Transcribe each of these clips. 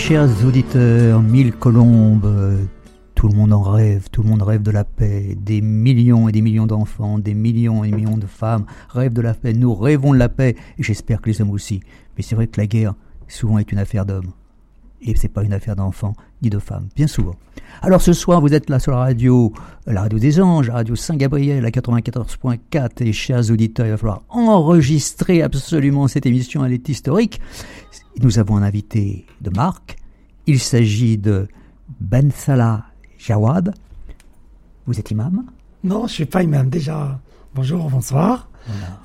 Chers auditeurs, mille colombes, tout le monde en rêve, tout le monde rêve de la paix. Des millions et des millions d'enfants, des millions et des millions de femmes rêvent de la paix. Nous rêvons de la paix et j'espère que les hommes aussi. Mais c'est vrai que la guerre, souvent, est une affaire d'hommes. Et c'est pas une affaire d'enfants ni de femmes, bien souvent. Alors ce soir, vous êtes là sur la radio, la radio des anges, la radio Saint-Gabriel à 94.4. Et chers auditeurs, il va falloir enregistrer absolument cette émission, elle est historique. Nous avons un invité de marque. Il s'agit de Ben Salah Jawad. Vous êtes imam? Non, je suis pas imam. Déjà, bonjour, bonsoir.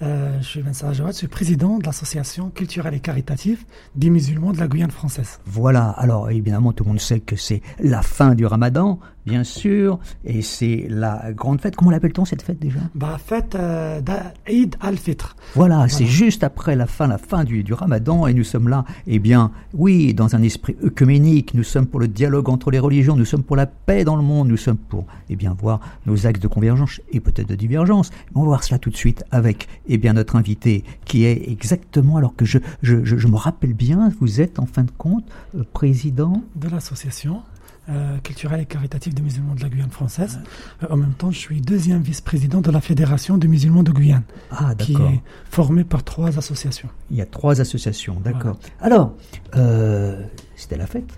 Euh, je suis Vincent je suis président de l'association culturelle et caritative des musulmans de la Guyane française. Voilà, alors évidemment tout le monde sait que c'est la fin du ramadan, bien sûr, et c'est la grande fête. Comment l'appelle-t-on cette fête déjà? Bah, fête euh, d'Aïd al-Fitr. Voilà, c'est juste après la fin, la fin du, du ramadan, et nous sommes là, eh bien, oui, dans un esprit œcuménique, nous sommes pour le dialogue entre les religions, nous sommes pour la paix dans le monde, nous sommes pour, eh bien, voir nos axes de convergence et peut-être de divergence. On va voir cela tout de suite avec, eh bien, notre invité, qui est exactement, alors que je, je, je, je me rappelle bien, vous êtes en fin de compte euh, président de l'association euh, culturelle et caritative des musulmans de la Guyane française. Euh, en même temps, je suis deuxième vice-président de la Fédération des musulmans de Guyane, Ah, qui est formée par trois associations. Il y a trois associations, d'accord. Alors, euh, c'était la fête,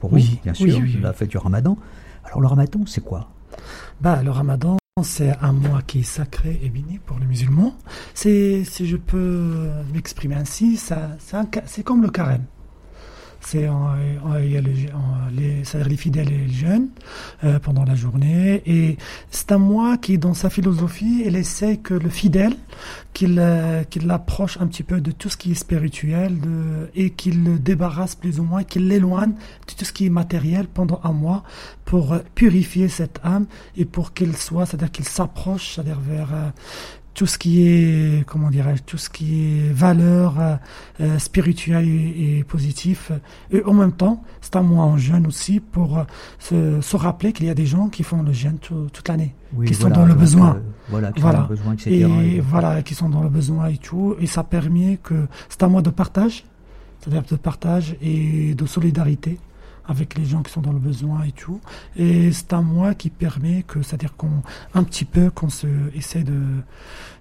pour Oui, vous, bien sûr, oui, oui. la fête du ramadan. Alors, le ramadan, c'est quoi? Bah, le ramadan, c'est un mois qui est sacré et béni pour les musulmans. Si je peux m'exprimer ainsi, c'est comme le carême. C'est c'est-à-dire les fidèles et les jeunes euh, pendant la journée. Et c'est un mois qui, dans sa philosophie, il essaie que le fidèle, qu'il, euh, l'approche un petit peu de tout ce qui est spirituel de, et qu'il le débarrasse plus ou moins, qu'il l'éloigne de tout ce qui est matériel pendant un mois pour purifier cette âme et pour qu'il soit, c'est-à-dire qu'il s'approche, c'est-à-dire vers euh, tout ce qui est, comment dirais-je, tout ce qui est valeur euh, euh, spirituelle et, et positif. Et en même temps, c'est un mois en jeûne aussi pour euh, se, se rappeler qu'il y a des gens qui font le jeûne tout- toute l'année, Oui, qui sont dans le besoin. voilà, qui Voilà. besoin, etc. Et Et- voilà, qui sont dans le besoin et tout. Et ça permet que c'est un mois de partage, c'est-à-dire de partage et de solidarité avec les gens qui sont dans le besoin et tout. Et c'est un mois qui permet que, c'est-à-dire qu'on, un petit peu, qu'on se essaie de,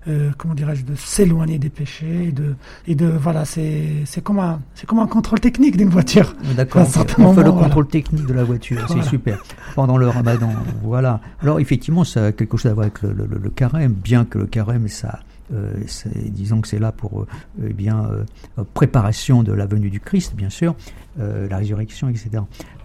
euh, comment dirais-je, de s'éloigner des péchés et de, et de, voilà, c'est, c'est comme un, c'est comme un contrôle technique d'une voiture. D'accord, on fait- moment, le voilà. contrôle technique de la voiture, c'est Voilà. super. Pendant le ramadan, voilà. Alors effectivement, ça a quelque chose à voir avec le, le- le carême, bien que le carême, ça, disons que c'est là pour euh, eh bien euh, euh, préparation de la venue du Christ, bien sûr, euh, la résurrection, etc.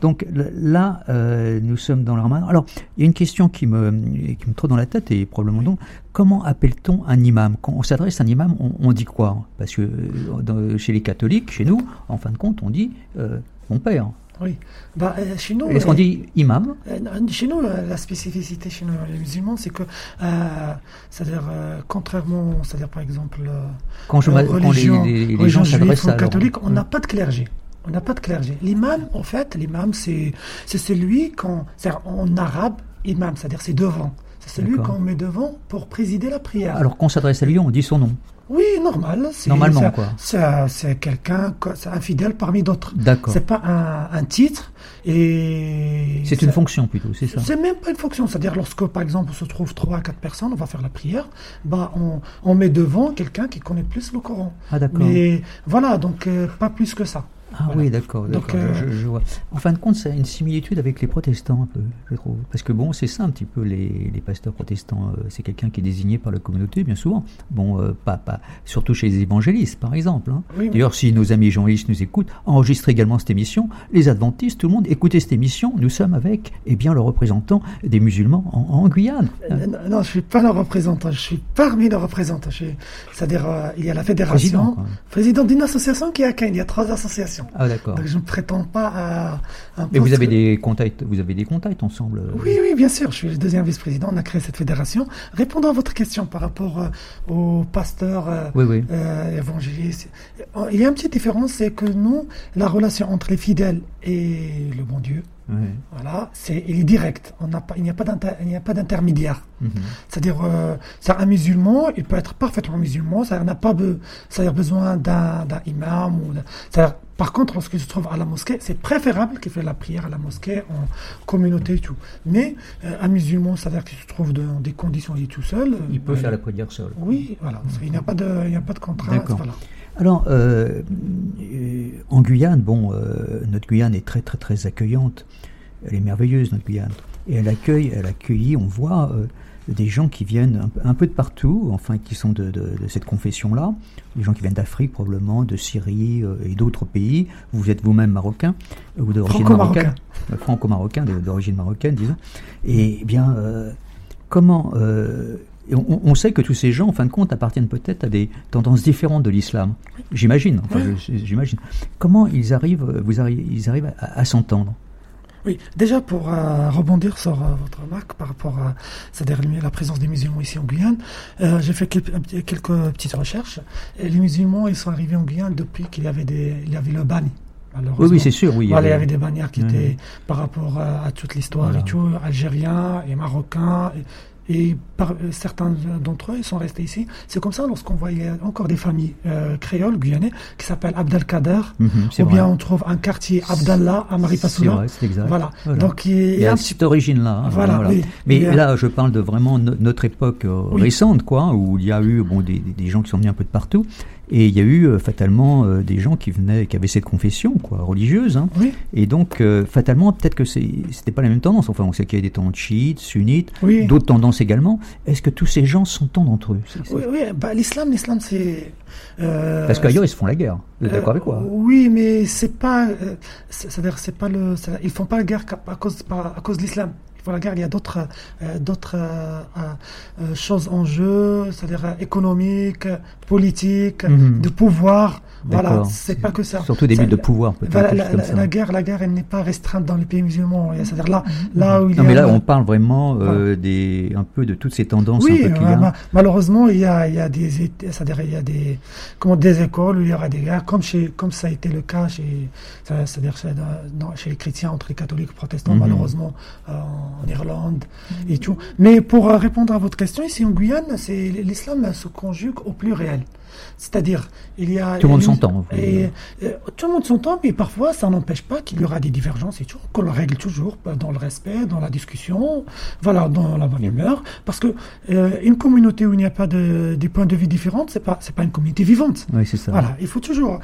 Donc là, euh, nous sommes dans le ramadan. Alors, il y a une question qui me, qui me trotte dans la tête, et probablement donc, comment appelle-t-on un imam? Quand on s'adresse à un imam, on, on dit quoi? Parce que euh, dans- chez les catholiques, chez nous, en fin de compte, on dit euh, mon père. Oui. Bah, euh, chez nous, Est-ce qu'on dit imam? Euh, Chez nous, la, la spécificité chez nous, les musulmans, c'est que, euh, c'est-à-dire, euh, contrairement, c'est-à-dire par exemple, euh, Quand, je, m'a- quand les, les- les gens s'adressent ou leur- catholiques, on Mm. n'a pas de clergé. On n'a pas de clergé. L'imam, en fait, l'imam, c'est c'est celui qu'on, c'est-à-dire en arabe, imam, c'est-à-dire c'est devant. C'est celui qu'on met devant pour présider la prière. Alors qu'on s'adresse à lui, on dit son nom. Oui, normal. c'est- Normalement, quoi. C'est quelqu'un, c'est un fidèle parmi d'autres. D'accord. C'est pas un, un titre et C'est une fonction plutôt, c'est ça C'est même pas une fonction. C'est-à-dire, lorsque, par exemple, on se trouve trois à quatre personnes, on va faire la prière, bah, on, on met devant quelqu'un qui connaît plus le Coran. Ah d'accord. Mais voilà, donc, euh, pas plus que ça. Ah Voilà. oui, d'accord. Donc, euh, je, je vois. En fin de compte, ça a une similitude avec les protestants un peu, je trouve. Parce que bon, c'est ça un petit peu les, les pasteurs protestants. euh, c'est quelqu'un qui est désigné par la communauté, bien souvent. Bon, euh, pas, pas, surtout chez les évangélistes, par exemple. hein. Oui, D'ailleurs, si nos amis évangélistes nous écoutent, enregistrez également cette émission. Les adventistes, tout le monde, écoutez cette émission. Nous sommes avec, eh bien, le représentant des musulmans en, en Guyane. Euh, non, non, je suis pas le représentant, je suis parmi les représentants. Je C'est-à-dire, euh, il y a la fédération, Président, d'une association qui est à Cannes. Il y a trois associations. Ah d'accord. Donc, je ne prétends pas à un vous avez des contacts, vous avez des contacts ensemble. euh, Oui, oui, bien sûr. Je suis le deuxième vice-président. On a créé cette fédération. Répondant à votre question par rapport euh, aux pasteurs euh, Oui, oui. euh, évangélistes, euh, il y a une petite différence, c'est que nous, la relation entre les fidèles et le bon Dieu, Voilà, c'est il est direct. On pas, il n'y a pas il n'y a pas d'intermédiaire. Mhm. C'est-à-dire, euh, un musulman, il peut être parfaitement musulman. Ça n'a pas, ça besoin d'un imam ou. Par contre, lorsqu'il se trouve à la mosquée, c'est préférable qu'il fasse la prière à la mosquée en communauté et tout. Mais euh, un musulman, c'est-à-dire qu'il se trouve dans des conditions, il est tout seul. Il peut faire la prière seul. Oui, voilà. Il n'y a pas de, il n'y a pas de contrainte. Voilà. Alors, euh, en Guyane, bon, euh, notre Guyane est très, très, très accueillante. Elle est merveilleuse, notre Guyane. Et elle accueille, elle accueille, on voit euh, des gens qui viennent un, peu de partout, enfin, qui sont de, cette confession-là. Des gens qui viennent d'Afrique, probablement, de Syrie et d'autres pays. Vous êtes vous-même marocain, ou d'origine marocaine. Franco-marocain, d'origine marocaine, disons. Et eh bien, comment on, sait que tous ces gens, en fin de compte, appartiennent peut-être à des tendances différentes de l'islam. J'imagine. j'imagine. Comment ils arrivent, vous arrivez, ils arrivent à, s'entendre? Oui, déjà pour euh, rebondir sur euh, votre remarque par rapport à la présence des musulmans ici en Guyane, euh, j'ai fait quelques, petites recherches. Et les musulmans, ils sont arrivés en Guyane depuis qu'il y avait des, il y avait le bani. Oui, oui c'est sûr. Oui, il y, avait... des bannières qui étaient par rapport à, toute l'histoire et tout, algériens et marocains. Et par, euh, certains d'entre eux, sont restés ici. C'est comme ça lorsqu'on voyait encore des familles euh, créoles, guyanais, qui s'appellent Abdelkader, mhm, ou bien on trouve un quartier Abdallah à Maripasoula. C'est exact. Voilà. Donc il y a, cette origine-là. Hein, voilà, Mais là, je parle de vraiment notre époque euh, récente, quoi, où il y a eu bon, des, des, gens qui sont venus un peu de partout. Et il y a eu euh, fatalement euh, des gens qui venaient, qui avaient cette confession quoi, religieuse. Hein. Et donc, euh, fatalement, peut-être que c'était pas la même tendance. Enfin, on sait qu'il y a des tendances chiites, sunnites, d'autres tendances également. Est-ce que tous ces gens s'entendent entre eux? Oui, oui bah, l'islam, l'islam, c'est. Parce qu'ailleurs, ils se font la guerre. Vous êtes d'accord avec quoi Oui, mais c'est pas. C'est-à-dire, c'est pas le. Ils font pas la guerre à cause, à cause de l'islam la guerre, il y a d'autres euh, d'autres euh, euh, choses en jeu, c'est-à-dire économiques, politiques, mhm. de pouvoir. Voilà, c'est pas que ça. Surtout des buts de pouvoir, peut-être. la, guerre, la guerre, elle n'est pas restreinte dans les pays musulmans. C'est-à-dire là, mhm. là où il non, mais là, on parle vraiment des, un peu de toutes ces tendances. Oui, malheureusement, il y a, il y a des, c'est-à-dire il y a des, comment, des écoles où il y aura des guerres, comme chez, comme ça a été le cas chez, c'est-à-dire chez les chrétiens entre les catholiques et protestants, mhm. malheureusement, en Irlande et tout. Mais pour euh, répondre à votre question, ici en Guyane, c'est l'islam se conjugue au pluriel. C'est-à-dire, il y a. Tout le monde s'entend. Et, euh, tout le monde s'entend, mais parfois, ça n'empêche pas qu'il y aura des divergences et tout, qu'on le règle toujours dans le respect, dans la discussion, voilà, dans la bonne humeur. Parce que euh, une communauté où il n'y a pas de, des points de vue différents, c'est pas, c'est pas une communauté vivante. Oui, c'est ça. Voilà, il faut toujours.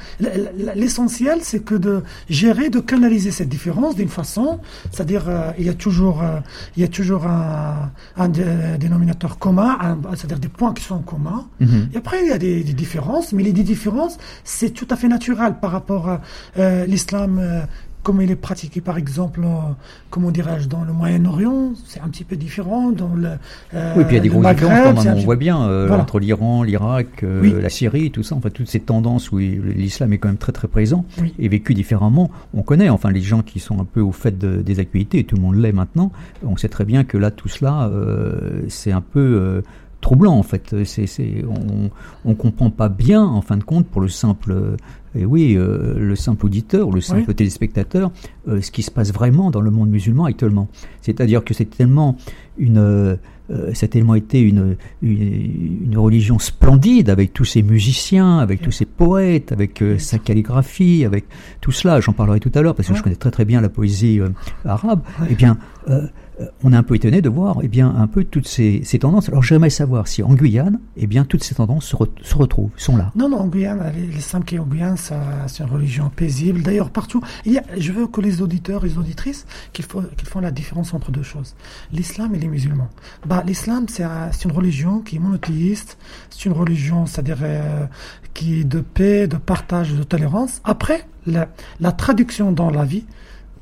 L'essentiel, c'est que de gérer, de canaliser cette différence d'une façon, c'est-à-dire, euh, il y a toujours, il y a toujours un, un dénominateur commun, c'est-à-dire des points qui sont communs. Mm-hmm. Et après, il y a des, des différences, mais les différences, c'est tout à fait naturel par rapport à euh, l'islam euh, comme il est pratiqué par exemple, comment dirais-je, dans le Moyen-Orient, c'est un petit peu différent. Dans le, euh, oui, puis il y a des gros différences, on voit bien, entre l'Iran, l'Irak, la Syrie, tout ça, enfin toutes ces tendances où l'islam est quand même très très présent et vécu différemment. On connaît, enfin les gens qui sont un peu au fait des actualités, et tout le monde l'est maintenant, on sait très bien que là, tout cela, c'est un peu troublant en fait. C'est, on, ne comprend pas bien en fin de compte pour le simple, et euh, oui, euh, le simple auditeur, le simple téléspectateur, euh, ce qui se passe vraiment dans le monde musulman actuellement. C'est-à-dire que c'est tellement une ça a tellement été une, une, religion splendide avec tous ces musiciens, avec tous ces poètes, avec sa calligraphie, avec tout cela. J'en parlerai tout à l'heure parce que je connais très très bien la poésie arabe. Eh bien, euh, on est un peu étonné de voir eh bien, un peu toutes ces, tendances. Alors j'aimerais savoir si en Guyane, eh bien, toutes ces tendances se, retrouvent, sont là. Non, non, en Guyane, l'islam qui est en Guyane, c'est une religion paisible. D'ailleurs, partout, il je veux que les auditeurs les auditrices qu'ils font la différence entre deux choses. L'islam et les musulmans. Bah, l'islam, c'est une religion qui est monothéiste, c'est une religion, c'est-à-dire euh, qui est de paix, de partage, de tolérance. Après, la traduction dans la vie,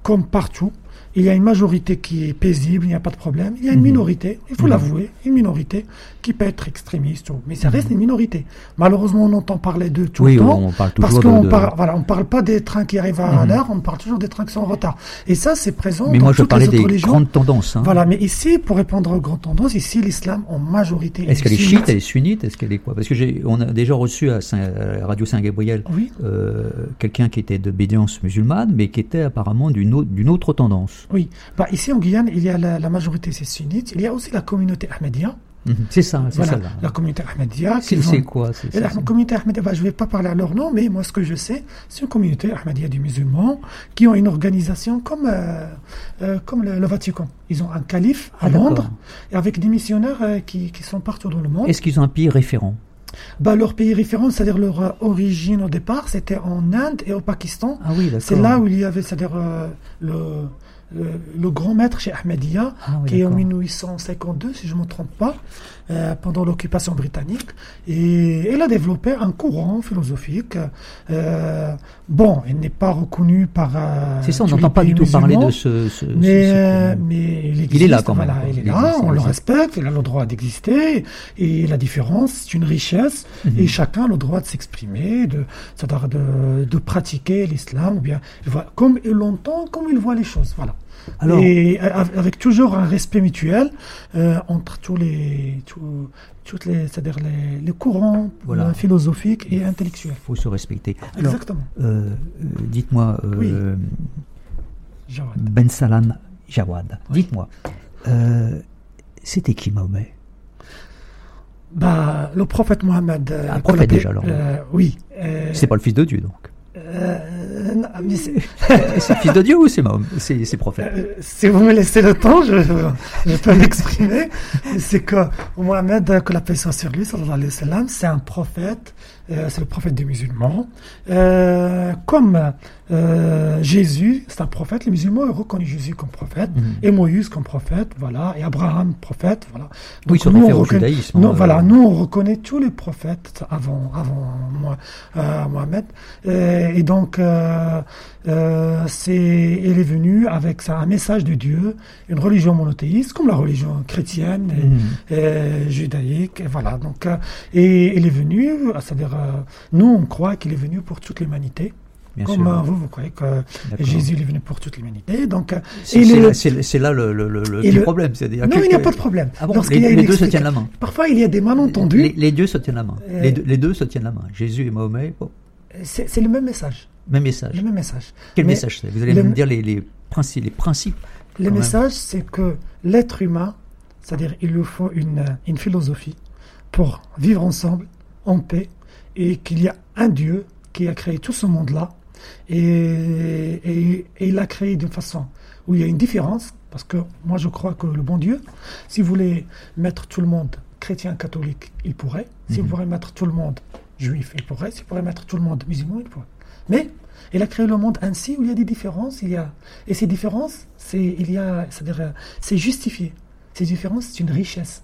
comme partout, il y a une majorité qui est paisible, il n'y a pas de problème. Il y a une mhm. minorité, il faut mhm. l'avouer, une minorité qui peut être extrémiste, mais ça reste une minorité. Malheureusement, on entend parler de tout le temps. On parle parce qu'on ne voilà, on parle pas des trains qui arrivent à l'heure, on parle toujours des trains qui sont en retard. Et ça, c'est présent mais dans moi, je toutes les autres des grandes tendances. Hein. Voilà, mais ici, pour répondre aux grandes tendances, ici, l'islam en majorité. Est-ce qu'elle est chiite, elle est sunnite, est-ce qu'elle est quoi? Parce que j'ai, on a déjà reçu à, Radio Saint-Gabriel euh, quelqu'un qui était d'obédience musulmane, mais qui était apparemment d'une autre tendance. Oui. Bah, ici en Guyane, il y a la, la majorité, c'est sunnite. Il y a aussi la communauté ahmadiyya. Mhm. C'est ça, c'est Voilà, ça. là. la communauté ahmadiyya. C'est ont- quoi c'est- la communauté ahmadiyya, bah, je ne vais pas parler à leur nom, mais moi, ce que je sais, c'est une communauté ahmadiyya des musulmans qui ont une organisation comme, euh, euh, comme le, le Vatican. Ils ont un calife à Ah. Londres, et avec des missionnaires euh, qui, qui sont partout dans le monde. Est-ce qu'ils ont un pays référent? Bah, leur pays référent, c'est-à-dire leur euh, origine au départ, c'était en Inde et au Pakistan. Ah oui, d'accord. C'est là où il y avait, c'est-à-dire euh, le, le, le grand maître chez Ahmadiyya, Ah oui, qui est en d'accord. 1852, si je ne me trompe pas, euh, pendant l'occupation britannique. Et il a développé un courant philosophique. euh, bon, il n'est pas reconnu par. euh, C'est ça, on n'entend pas du tout parler de ce. mais, ce courant. mais il, Il est là existe, quand même, voilà, il est Il là, existe, on il le existe. respecte, il a le droit d'exister. Et la différence, c'est une richesse. Mhm. Et chacun a le droit de s'exprimer, de, de, de pratiquer l'islam, ou bien comme il l'entend, comme il voit les choses. Voilà. Alors, et av- avec toujours un respect mutuel euh, entre tous les, tous- toutes les, c'est-à-dire les, les courants Voilà. euh, philosophiques et intellectuels. il faut se respecter. Alors, Exactement. euh, dites-moi, euh, Oui. Ben Salam Jawad, dites-moi, c'était qui Mahomet? Bah, le prophète Mohammed. Un prophète déjà, alors. oui. C'est pas le fils de Dieu, donc. Euh, mais c'est- c'est fils de Dieu ou c'est Mahomet C'est c'est prophète Euh, si vous me laissez le temps, je, je peux m'exprimer. C'est que Mohamed, euh, que la paix soit sur lui, c'est un prophète, euh, c'est le prophète des musulmans. Euh, comme euh, Jésus, c'est un prophète, les musulmans reconnu Jésus comme prophète, Mhm. et Moïse comme prophète, voilà, et Abraham prophète, voilà. Oui, ils se nous, on au reconnaît- judaïsme. non, euh, voilà, nous on reconnaît tous les prophètes avant, avant euh, Mohamed. Euh, et donc, euh, c'est, il est venu avec ça, un message de Dieu, une religion monothéiste, comme la religion chrétienne, et, euh, judaïque, et voilà. Donc, euh, et il est venu, euh, c'est-à-dire, euh, nous on croit qu'il est venu pour toute l'humanité, Bien comme sûr. vous, vous croyez que. Jésus est venu pour toute l'humanité. Donc, C'est là, le, problème. c'est-à-dire non, que- il n'y a pas de problème. Ah bon, les, y a une les deux se tiennent la main. Parfois, il y a des malentendus. Les, les deux se tiennent la main. Euh, Les, deux, les se tiennent la main. Jésus et Mahomet, c'est le même message. Même message. Le même message. Quel Mais message c'est Vous allez le- me dire les, les principes. Les principes. Le Quand même. message, c'est que l'être humain, c'est-à-dire il lui faut une, une philosophie pour vivre ensemble en paix et qu'il y a un Dieu qui a créé tout ce monde-là et, et- et il l'a créé d'une façon où il y a une différence parce que moi je crois que le bon Dieu, si vous voulez mettre tout le monde chrétien, catholique, il pourrait. Si vous Mhm. pourrez mettre tout le monde juif, il pourrait. Si vous mettre tout le monde musulman, il pourrait. Mais il a créé le monde ainsi où il y a des différences, il y a et ces différences, c'est il y a, c'est justifié. Ces différences, c'est une richesse.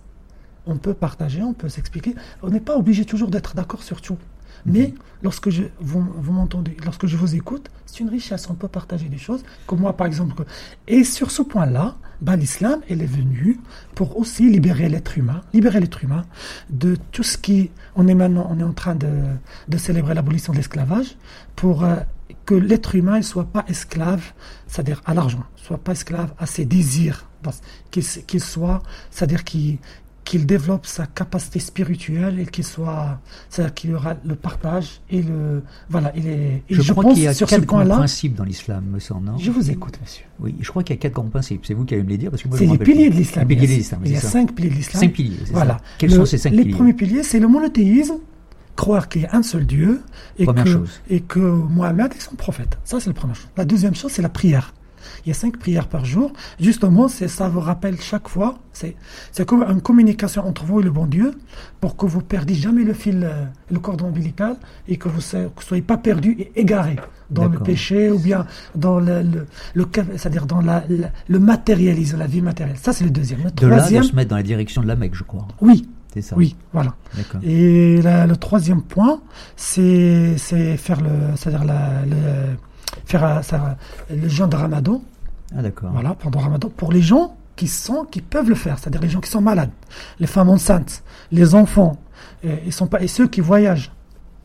On peut partager, on peut s'expliquer. On n'est pas obligé toujours d'être d'accord sur tout. Mais lorsque je, vous, vous m'entendez, lorsque je vous écoute, c'est une richesse. On peut partager des choses, comme moi par exemple. Et sur ce point-là, ben, l'islam, est venue pour aussi libérer l'être humain, libérer l'être humain de tout ce qui. On est maintenant, on est en train de, de célébrer l'abolition de l'esclavage pour euh, que l'être humain ne soit pas esclave, c'est-à-dire à l'argent, soit pas esclave à ses désirs, qu'il soit, c'est-à-dire qu'il développe sa capacité spirituelle et qu'il soit, c'est-à-dire qu'il y aura le partage et le, voilà, il est, et Je, je, crois pense qu'il y a sur quatre grands principes dans l'islam, me semble. je vous écoute, monsieur. Oui, je crois qu'il y a quatre grands principes. C'est vous qui allez me les dire parce que moi, je C'est les piliers de l'islam. Les piliers il y de a- l'islam, Il y a c'est ça. cinq piliers de l'islam. Cinq piliers, Voilà. ça. Quels Le- sont ces cinq les piliers premiers piliers, c'est le monothéisme, croire qu'il y a un seul Dieu et Première que, chose. et que Mohamed est son prophète. Ça, c'est la première chose. La deuxième chose, c'est la prière. Il y a cinq prières par jour. Justement, c'est ça vous rappelle chaque fois. C'est c'est comme une communication entre vous et le bon Dieu pour que vous perdiez jamais le fil, euh, le cordon ombilical et que vous ne soyez pas perdu et égaré dans le péché ou bien dans le, le, le- c'est-à-dire dans la, la- le matérialisme, la vie matérielle. Ça, c'est le deuxième. Le De là, de se mettre dans la direction de la Mecque, je crois. oui, C'est ça. oui, voilà. Et la- le troisième point, c'est c'est faire le, c'est-à-dire la, le, faire ça, le jeûne de Ramadan, Ah, d'accord. voilà, pendant Ramadan, pour les gens qui sont, qui peuvent le faire, c'est-à-dire les gens qui sont malades, les femmes enceintes, les enfants, et, ils sont pas, et ceux qui voyagent,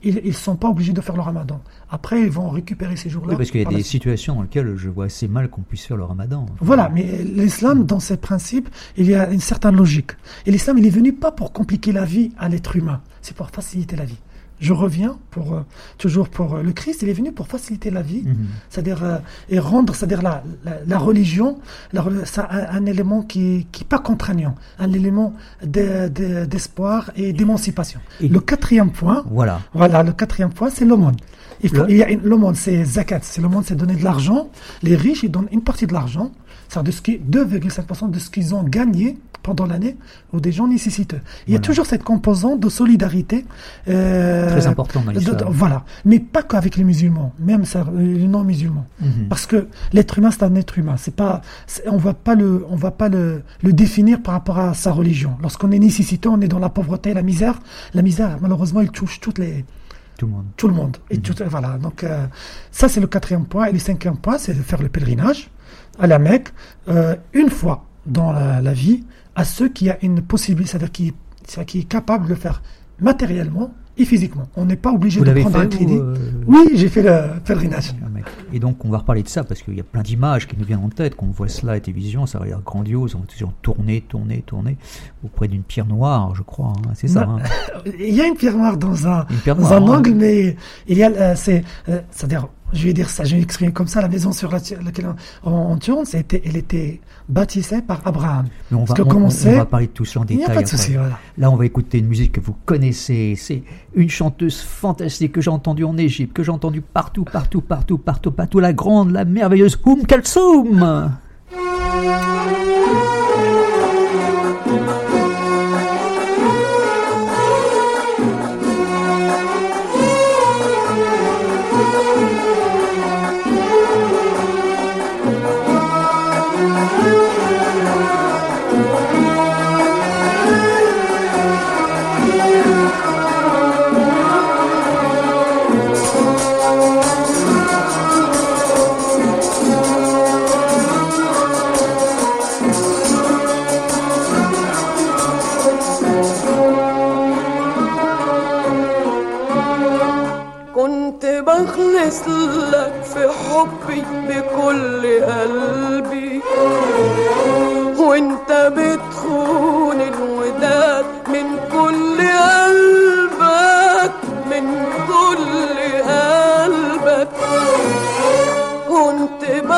ils, ils sont pas obligés de faire le Ramadan. Après, ils vont récupérer ces jours-là. Oui, parce qu'il y a des situations dans lesquelles je vois assez mal qu'on puisse faire le ramadan. Voilà, mais l'islam, dans ses principes, il y a une certaine logique. Et l'islam, il est venu pas pour compliquer la vie à l'être humain, c'est pour faciliter la vie. Je reviens pour euh, toujours pour euh, le Christ. Il est venu pour faciliter la vie, Mhm. c'est-à-dire euh, et rendre, c'est-à-dire la, la, la religion, la ça un, un élément qui qui est pas contraignant, un élément de- de- d'espoir et d'émancipation. Le quatrième point, Voilà. voilà, le quatrième point, c'est l'aumône. Il, faut, il y a une- l'aumône, c'est zakat. C'est l'aumône, c'est donner de l'argent. Les riches, ils donnent une partie de l'argent, c'est-à-dire de ce qui- 2,5% de ce qu'ils ont gagné pendant l'année aux des gens nécessiteux. Il y a toujours cette composante de solidarité. euh, Très important dans voilà. Mais pas qu'avec les musulmans, même ça, euh, les non-musulmans. Mhm. Parce que l'être humain, c'est un être humain. C'est pas, on va pas le, on va pas le, le définir par rapport à sa religion. Lorsqu'on est nécessiteux, on est dans la pauvreté, la misère. La misère, malheureusement, il touche toutes les, Tout le monde. tout le monde. Et tout- voilà. Donc, euh, ça, c'est le quatrième point. Et le cinquième point, c'est de faire le pèlerinage à la Mecque euh, une fois dans la, la vie à ceux qui a une possibilité, c'est-à-dire qui, c'est-à-dire qui est capable de le faire matériellement et physiquement. On n'est pas obligé de prendre un crédit. euh, Oui, j'ai fait le pèlerinage. Ah. Et donc, on va reparler de ça parce qu'il y a plein d'images qui nous viennent en tête. Quand on voit cela à la télévision, ça a l'air grandiose. On va toujours tourner, tourner, tourner auprès d'une pierre noire, je crois. hein. C'est ça. Hein. Il y a une pierre noire dans un, dans un hein. angle, mais il y a, euh, c'est, euh, c'est-à-dire, je vais dire ça, je vais exprimer comme ça, la maison sur la- laquelle on, tourne, c'était, elle était bâtissée par Abraham. Mais on va, on- on on parler de tout ça en Il n'y détail. a pas de souci, voilà. Là, on va écouter une musique que vous connaissez. C'est une chanteuse fantastique que j'ai entendue en Égypte, que j'ai entendue partout, partout, partout, partout, partout. La grande, la merveilleuse Oum Kalsoum.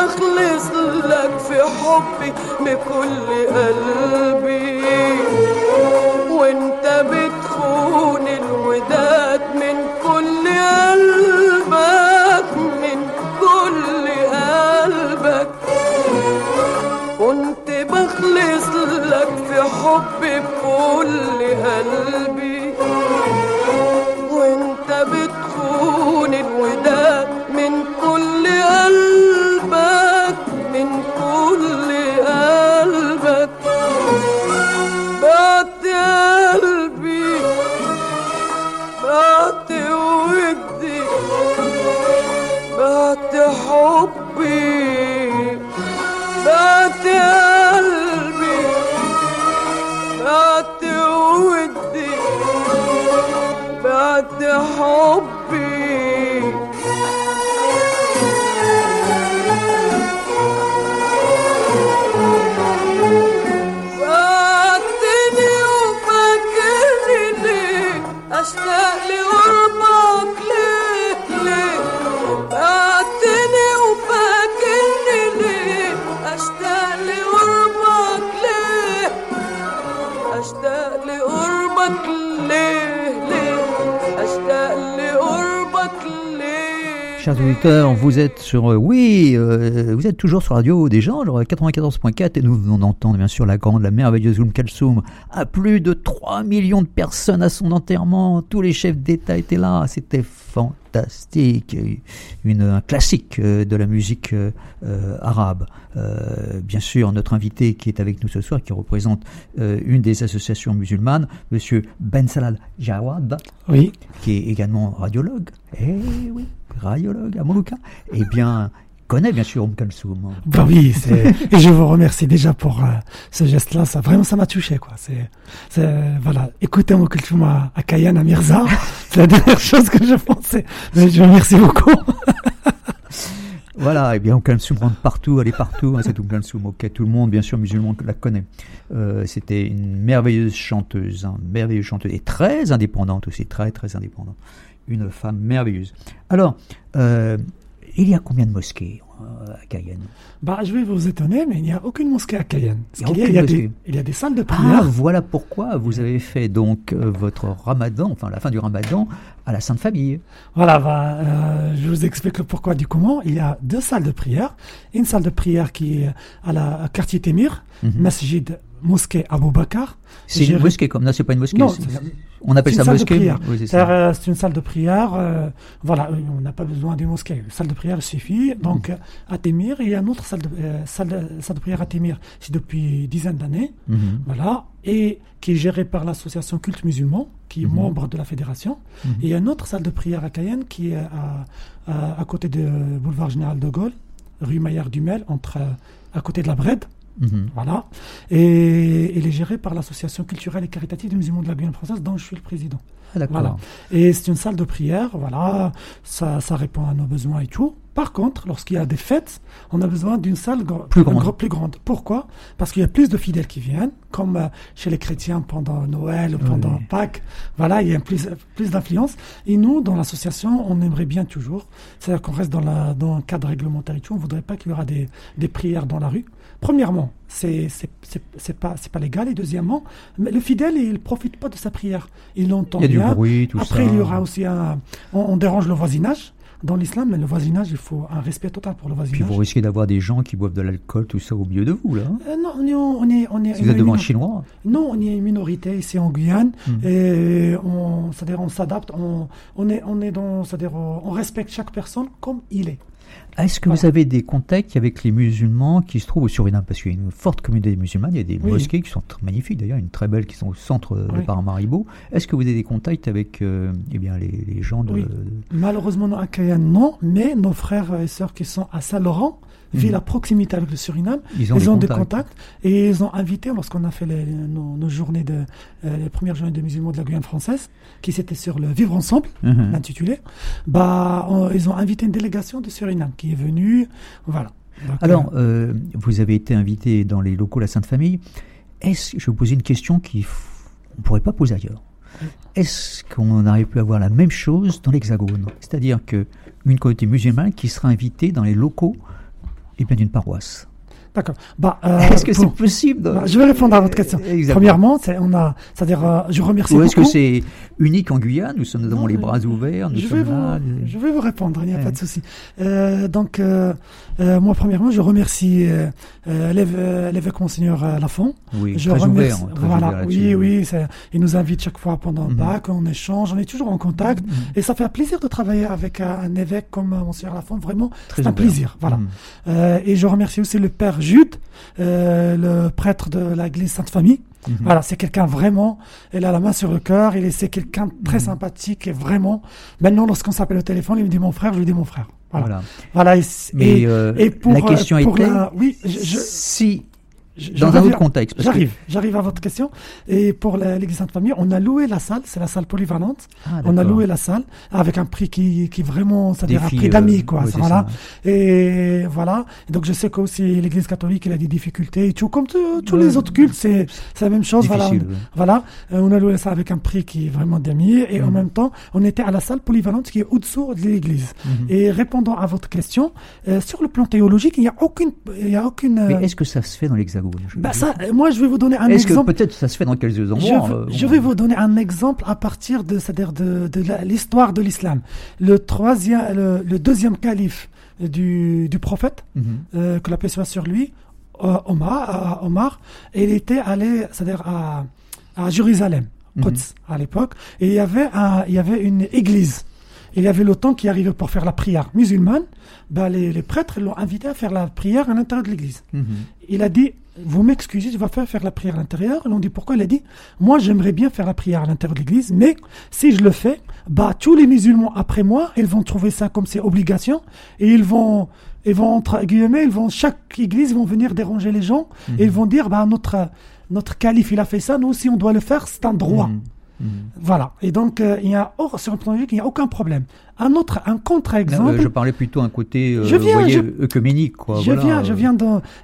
بخلص لك في حبي بكل قلبي. وانت بتخون الوداد but the hope Chers auditeurs, vous êtes sur, euh, oui, euh, vous êtes toujours sur Radio des gens, genre 94.4, et nous venons d'entendre bien sûr la grande, la merveilleuse Oum Kalsoum, à plus de 3 millions de personnes à son enterrement, tous les chefs d'État étaient là, c'était fantastique, une, un classique euh, de la musique euh, euh, arabe. Bien sûr, notre invité qui est avec nous ce soir, qui représente une des associations musulmanes, Monsieur Ben Salal Jawad, Oui. qui est également radiologue. Eh oui, radiologue à Molucca. Eh bien, connaît bien sûr Om Kalsoum. Bah oui, et je vous remercie déjà pour euh, ce geste-là. Ça, vraiment, ça m'a touché, quoi. C'est, voilà. Écoutez mon culture à, à Cayenne, à Mirza. c'est la dernière chose que je pensais. Mais je vous remercie beaucoup. Voilà, et bien Oum Kalsoum rentre partout, elle est partout, hein, c'est Oum Kalsoum, ok, tout le monde, bien sûr, musulman la connaît. Euh, C'était une merveilleuse chanteuse, hein, merveilleuse chanteuse, et très indépendante aussi, très très indépendante. Une femme merveilleuse. Alors, euh, il y a combien de mosquées euh, à Cayenne? Bah, je vais vous étonner, mais il n'y a aucune mosquée à Cayenne. Il y a il y des, il y a des salles de Ah, prière. voilà pourquoi vous avez fait donc euh, votre ramadan, enfin la fin du ramadan, à la Sainte Famille. Voilà, bah, euh, je vous explique le pourquoi du comment. Il y a deux salles de prière. Une salle de prière qui est à la à quartier Témir, Mhm. Masjid Mosquée Abou Bakar. C'est une mosquée comme non, c'est pas une mosquée. Non, on appelle ça une salle de mosquée. oui, c'est euh, c'est une salle de prière. euh, voilà, euh, on n'a pas besoin d'une mosquée. Une salle de prière suffit. Donc, euh, à Témir, il y a une autre salle de, euh, salle de, salle de prière à Témir. C'est depuis une dizaine d'années. Mhm. Voilà. Et qui est gérée par l'association Culte Musulman, qui est Mhm. membre de la fédération. Mhm. Et il y a une autre salle de prière à Cayenne qui est à, à, à côté de boulevard Général de Gaulle, rue Maillard-Dumel, entre, à côté de la Brède. Mhm. Voilà. Et elle est gérée par l'association culturelle et caritative des musulmans de la Guyane française, dont je suis le président. Ah. Voilà. Et c'est une salle de prière, voilà, ça, ça répond à nos besoins et tout. Par contre, lorsqu'il y a des fêtes, on a besoin d'une salle Plus grande. gr- plus grande. Pourquoi? Parce qu'il y a plus de fidèles qui viennent, comme euh, chez les chrétiens pendant Noël ou pendant Oui. Pâques. Voilà, il y a plus, plus d'influence. Et nous, dans l'association, on aimerait bien toujours, c'est-à-dire qu'on reste dans, la, dans un cadre réglementaire et tout, on voudrait pas qu'il y aura des, des prières dans la rue. Premièrement, c'est c'est pas c'est pas légal et deuxièmement, mais le fidèle il profite pas de sa prière. Il l'entend Il y a du bien. bruit, tout Après, ça. il y aura aussi un. On, on dérange le voisinage. Dans l'islam, mais le voisinage, il faut un respect total pour le Puis voisinage. vous risquez d'avoir des gens qui boivent de l'alcool, tout ça au milieu de vous, là. hein. Euh, non, on est, on est, on est, Si vous êtes devant un Chinois. Non, on est une minorité ici en Guyane Mhm. et on, c'est-à-dire on s'adapte, on, on est, on est dans, c'est-à-dire on respecte chaque personne comme il est. Est-ce que Voilà. vous avez des contacts avec les musulmans qui se trouvent au Suriname Parce qu'il y a une forte communauté musulmane, il y a des Oui. mosquées qui sont magnifiques, d'ailleurs, une très belle qui sont au centre de Oui. Paramaribo. Est-ce que vous avez des contacts avec euh, eh bien, les, les gens de... Oui. Malheureusement, non, à Cayenne, non, mais nos frères et sœurs qui sont à Saint-Laurent, vu Mhm. la proximité avec le Suriname, Ils ont, ils des, ont contacts. des contacts et ils ont invité, lorsqu'on a fait les- nos, nos journées de, euh, les premières journées des musulmans de la Guyane française, qui c'était sur le vivre ensemble, Mhm. l'intitulé, bah, on- ils ont invité une délégation de Suriname qui est venue, voilà. Donc, Alors, euh, euh, vous avez été invité dans les locaux de la Sainte Famille. Est-ce, je vais vous poser une question qui on ne pourrait pas poser ailleurs. Est-ce qu'on aurait pu avoir la même chose dans l'Hexagone? C'est-à-dire que une communauté musulmane qui sera invitée dans les locaux eh bien, d'une paroisse. D'accord. Bah, euh, Est-ce que c'est possible bah, je vais répondre à votre question. Exactement. Premièrement, c'est, on a, c'est-à-dire, euh, je remercie Ou est-ce que c'est unique en Guyane? Nous sommes, nous avons Non, les bras ouverts, nous je vais, là. vous, je vais vous répondre, il n'y a Ouais. pas de souci. Euh, donc, moi, premièrement, je remercie l'év- l'évêque Monseigneur Lafont. Oui, Je très remercie. ouvert. très voilà, ouvert oui, oui, il nous invite chaque fois pendant Mhm. Pâques, on échange, on est toujours en contact. Mhm. Et ça fait plaisir de travailler avec un, un évêque comme Monseigneur Lafont, vraiment, c'est un ouvert. plaisir. Voilà. Mhm. Euh, et je remercie aussi le Père Jude, euh, le prêtre de l'église Sainte-Famille. Mhm. Voilà, c'est quelqu'un vraiment, il a la main sur le cœur, il est, c'est quelqu'un très Mhm. sympathique et vraiment, maintenant lorsqu'on s'appelle au téléphone, il me dit mon frère, je lui dis mon frère. Voilà. Voilà. Voilà. et, Mais et- euh, et pour, la question euh, pour était la- oui, je, je- si dans un autre contexte. que- J'arrive, j'arrive à votre question. Et pour l'église Sainte-Famille, on a loué la salle, c'est la salle polyvalente. Ah, on a loué la salle avec un prix qui, qui vraiment, c'est-à-dire un Défi, prix euh, d'amis, quoi. ouais, c'est voilà. ça. Et voilà. Donc je sais qu'aussi l'église catholique, elle a des difficultés et tout. Comme tous les autres cultes, c'est la même chose. Voilà. Difficile, On- ouais. Voilà, Euh, on a loué ça avec un prix qui est vraiment d'amis et en Mhm. même temps, on était à la salle polyvalente qui est au-dessous de l'église. Mhm. Et répondant à votre question, euh, sur le plan théologique, il n'y a aucune, il y a aucune. euh, Mais est-ce que ça se fait dans l'Hexagone? Je- bah ça, euh, moi, je vais vous donner un Est-ce que exemple. peut-être ça se fait dans quelques Je, endroits veux- euh, je vais vous donner un exemple à partir de, c'est-à-dire de, de l'histoire de l'islam. Le troisième, le, le deuxième calife du, du prophète, Mhm. euh, que la paix soit sur lui, euh, Omar, Omar, il était allé, c'est-à-dire à, à Jérusalem, Mhm. Quds, à l'époque, et il y avait un, il y avait une église. Il y avait le temps qui arrivait pour faire la prière musulmane. Ben, les, les prêtres l'ont invité à faire la prière à l'intérieur de l'église. Mhm. Il a dit, vous m'excusez, je vais faire, faire la prière à l'intérieur. Ils ont dit, pourquoi? Il a dit, moi j'aimerais bien faire la prière à l'intérieur de l'église, mais si je le fais, bah tous les musulmans après moi, ils vont trouver ça comme c'est obligation, et ils vont, ils vont entre guillemets, ils vont chaque église ils vont venir déranger les gens, Mhm. et ils vont dire, bah notre notre calife il a fait ça, nous aussi on doit le faire, c'est un droit. Mhm. Mhm. Voilà. Et donc, euh, il y a, or, sur le plan il n'y a aucun problème. Un autre, un contre-exemple. euh, je parlais plutôt un côté euh, Je viens, voyez, je- œcuménique. Quoi, je voilà, viens, je viens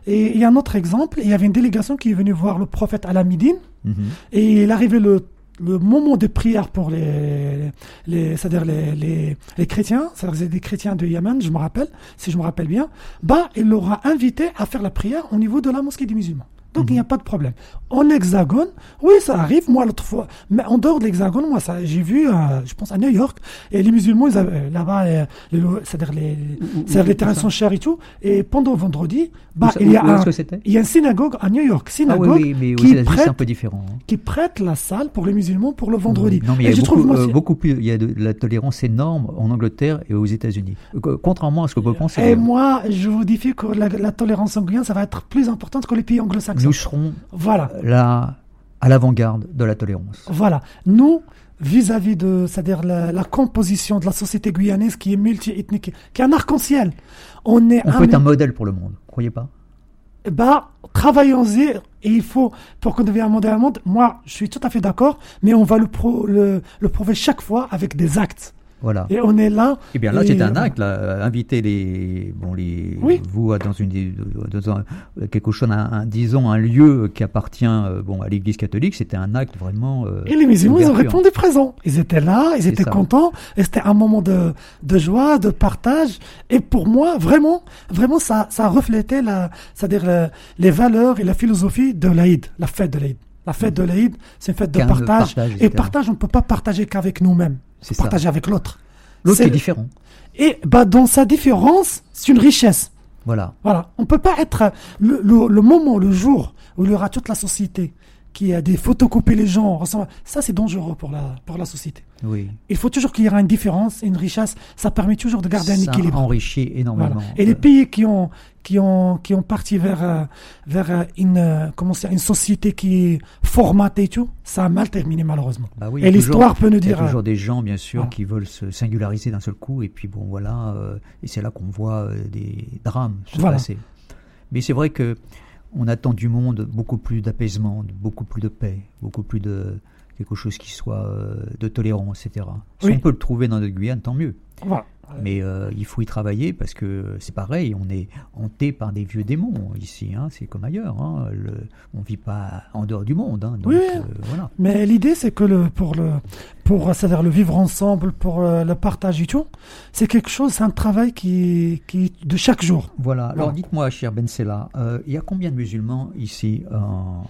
et il y a un autre exemple. Il y avait une délégation qui est venue voir le prophète à la Midine. mhm. Et il arrivait le, le moment de prière pour les, les c'est-à-dire les, les, les chrétiens, c'est-à-dire c'est des chrétiens de Yémen, je me rappelle, si je me rappelle bien, bah, il l'aura invité à faire la prière au niveau de la mosquée des musulmans. Donc il n'y a pas de problème. En hexagone, oui, ça arrive. Moi, l'autre fois, mais en dehors de l'hexagone, moi, ça, j'ai vu, euh, je pense à New York, et les musulmans, ils avaient, là-bas, euh, les lo- c'est-à-dire les, c'est-à-dire terrains sont chers et tout. Et pendant vendredi, bah, ça- il y a un, il y a une synagogue à New York, Ah synagogue, oui, oui, mais aux qui prête un peu différent. hein. qui prête la salle pour les musulmans pour le vendredi. Non, mais il y a je beaucoup, trouve, moi, euh, beaucoup plus. Il y a de, la tolérance énorme en Angleterre et aux États-Unis. Euh, Contrairement à ce que vous pensez. Et moi, je vous dis que la, la tolérance Guyane, ça va être plus importante que les pays anglo-saxons. Nous serons Voilà, là à l'avant-garde de la tolérance. voilà. Nous, vis-à-vis de, c'est-à-dire la, la composition de la société guyanaise qui est multi-ethnique, qui est un arc-en-ciel, on est On un, peut être un modèle pour le monde, croyez pas? Bah, travaillons-y. Et il faut, pour qu'on devienne un modèle à monde, moi, je suis tout à fait d'accord, mais on va le, pro, le, le prouver chaque fois avec des actes. Voilà. Et on est là. Eh bien là, et- c'est un acte. Là, Euh, inviter les, bon, les, Oui. vous dans une, dans un- quelque chose, un, un- disons un lieu qui appartient, euh, bon, à l'Église catholique, c'était un acte vraiment. euh, Et les musulmans, ils ont répondu présent. Ils étaient là, ils étaient ça. contents, et c'était un moment de, de joie, de partage. Et pour moi, vraiment, vraiment, ça, ça reflétait la, c'est-à-dire le- les valeurs et la philosophie de l'Aïd, la fête de l'Aïd. La fête de l'Aïd, c'est une fête de partage. partage, et partage, on ne peut pas partager qu'avec nous-mêmes. C'est partager avec l'autre. L'autre C'est- est différent. Et bah, dans sa différence, c'est une richesse. Voilà. Voilà. On peut pas être le, le, le moment, le jour où il y aura toute la société qui a des photocopies les gens. ressemblent- Ça, c'est dangereux pour la, pour la société. Oui. Il faut toujours qu'il y ait une différence, une richesse. Ça permet toujours de garder un Ça équilibre. enrichit énormément. Voilà. Et les Euh, pays qui ont qui ont qui ont parti vers euh, vers euh, une euh, comment une société qui est formatée et tout, ça a mal terminé malheureusement. bah oui, et l'histoire peut nous Il y dire. a euh, toujours des gens, bien sûr, voilà. qui veulent se singulariser d'un seul coup, et puis bon, voilà, euh, et c'est là qu'on voit euh, des drames se Voilà. passer. Mais c'est vrai que on attend du monde beaucoup plus d'apaisement, beaucoup plus de paix, beaucoup plus de quelque chose qui soit euh, de tolérance, etc. Si Oui. on peut le trouver dans notre Guyane, tant mieux. voilà. Mais euh, il faut y travailler parce que c'est pareil, on est hanté par des vieux démons ici, hein, c'est comme ailleurs. Hein, le, on vit pas en dehors du monde, hein, donc Oui. euh, voilà. Mais l'idée, c'est que le, pour le, pour, c'est-à-dire le vivre ensemble, pour euh, le partage et tout, c'est quelque chose, c'est un travail qui, qui de chaque jour. Voilà. Alors Voilà. dites-moi, cher Ben Sella, euh, il y a combien de musulmans ici en,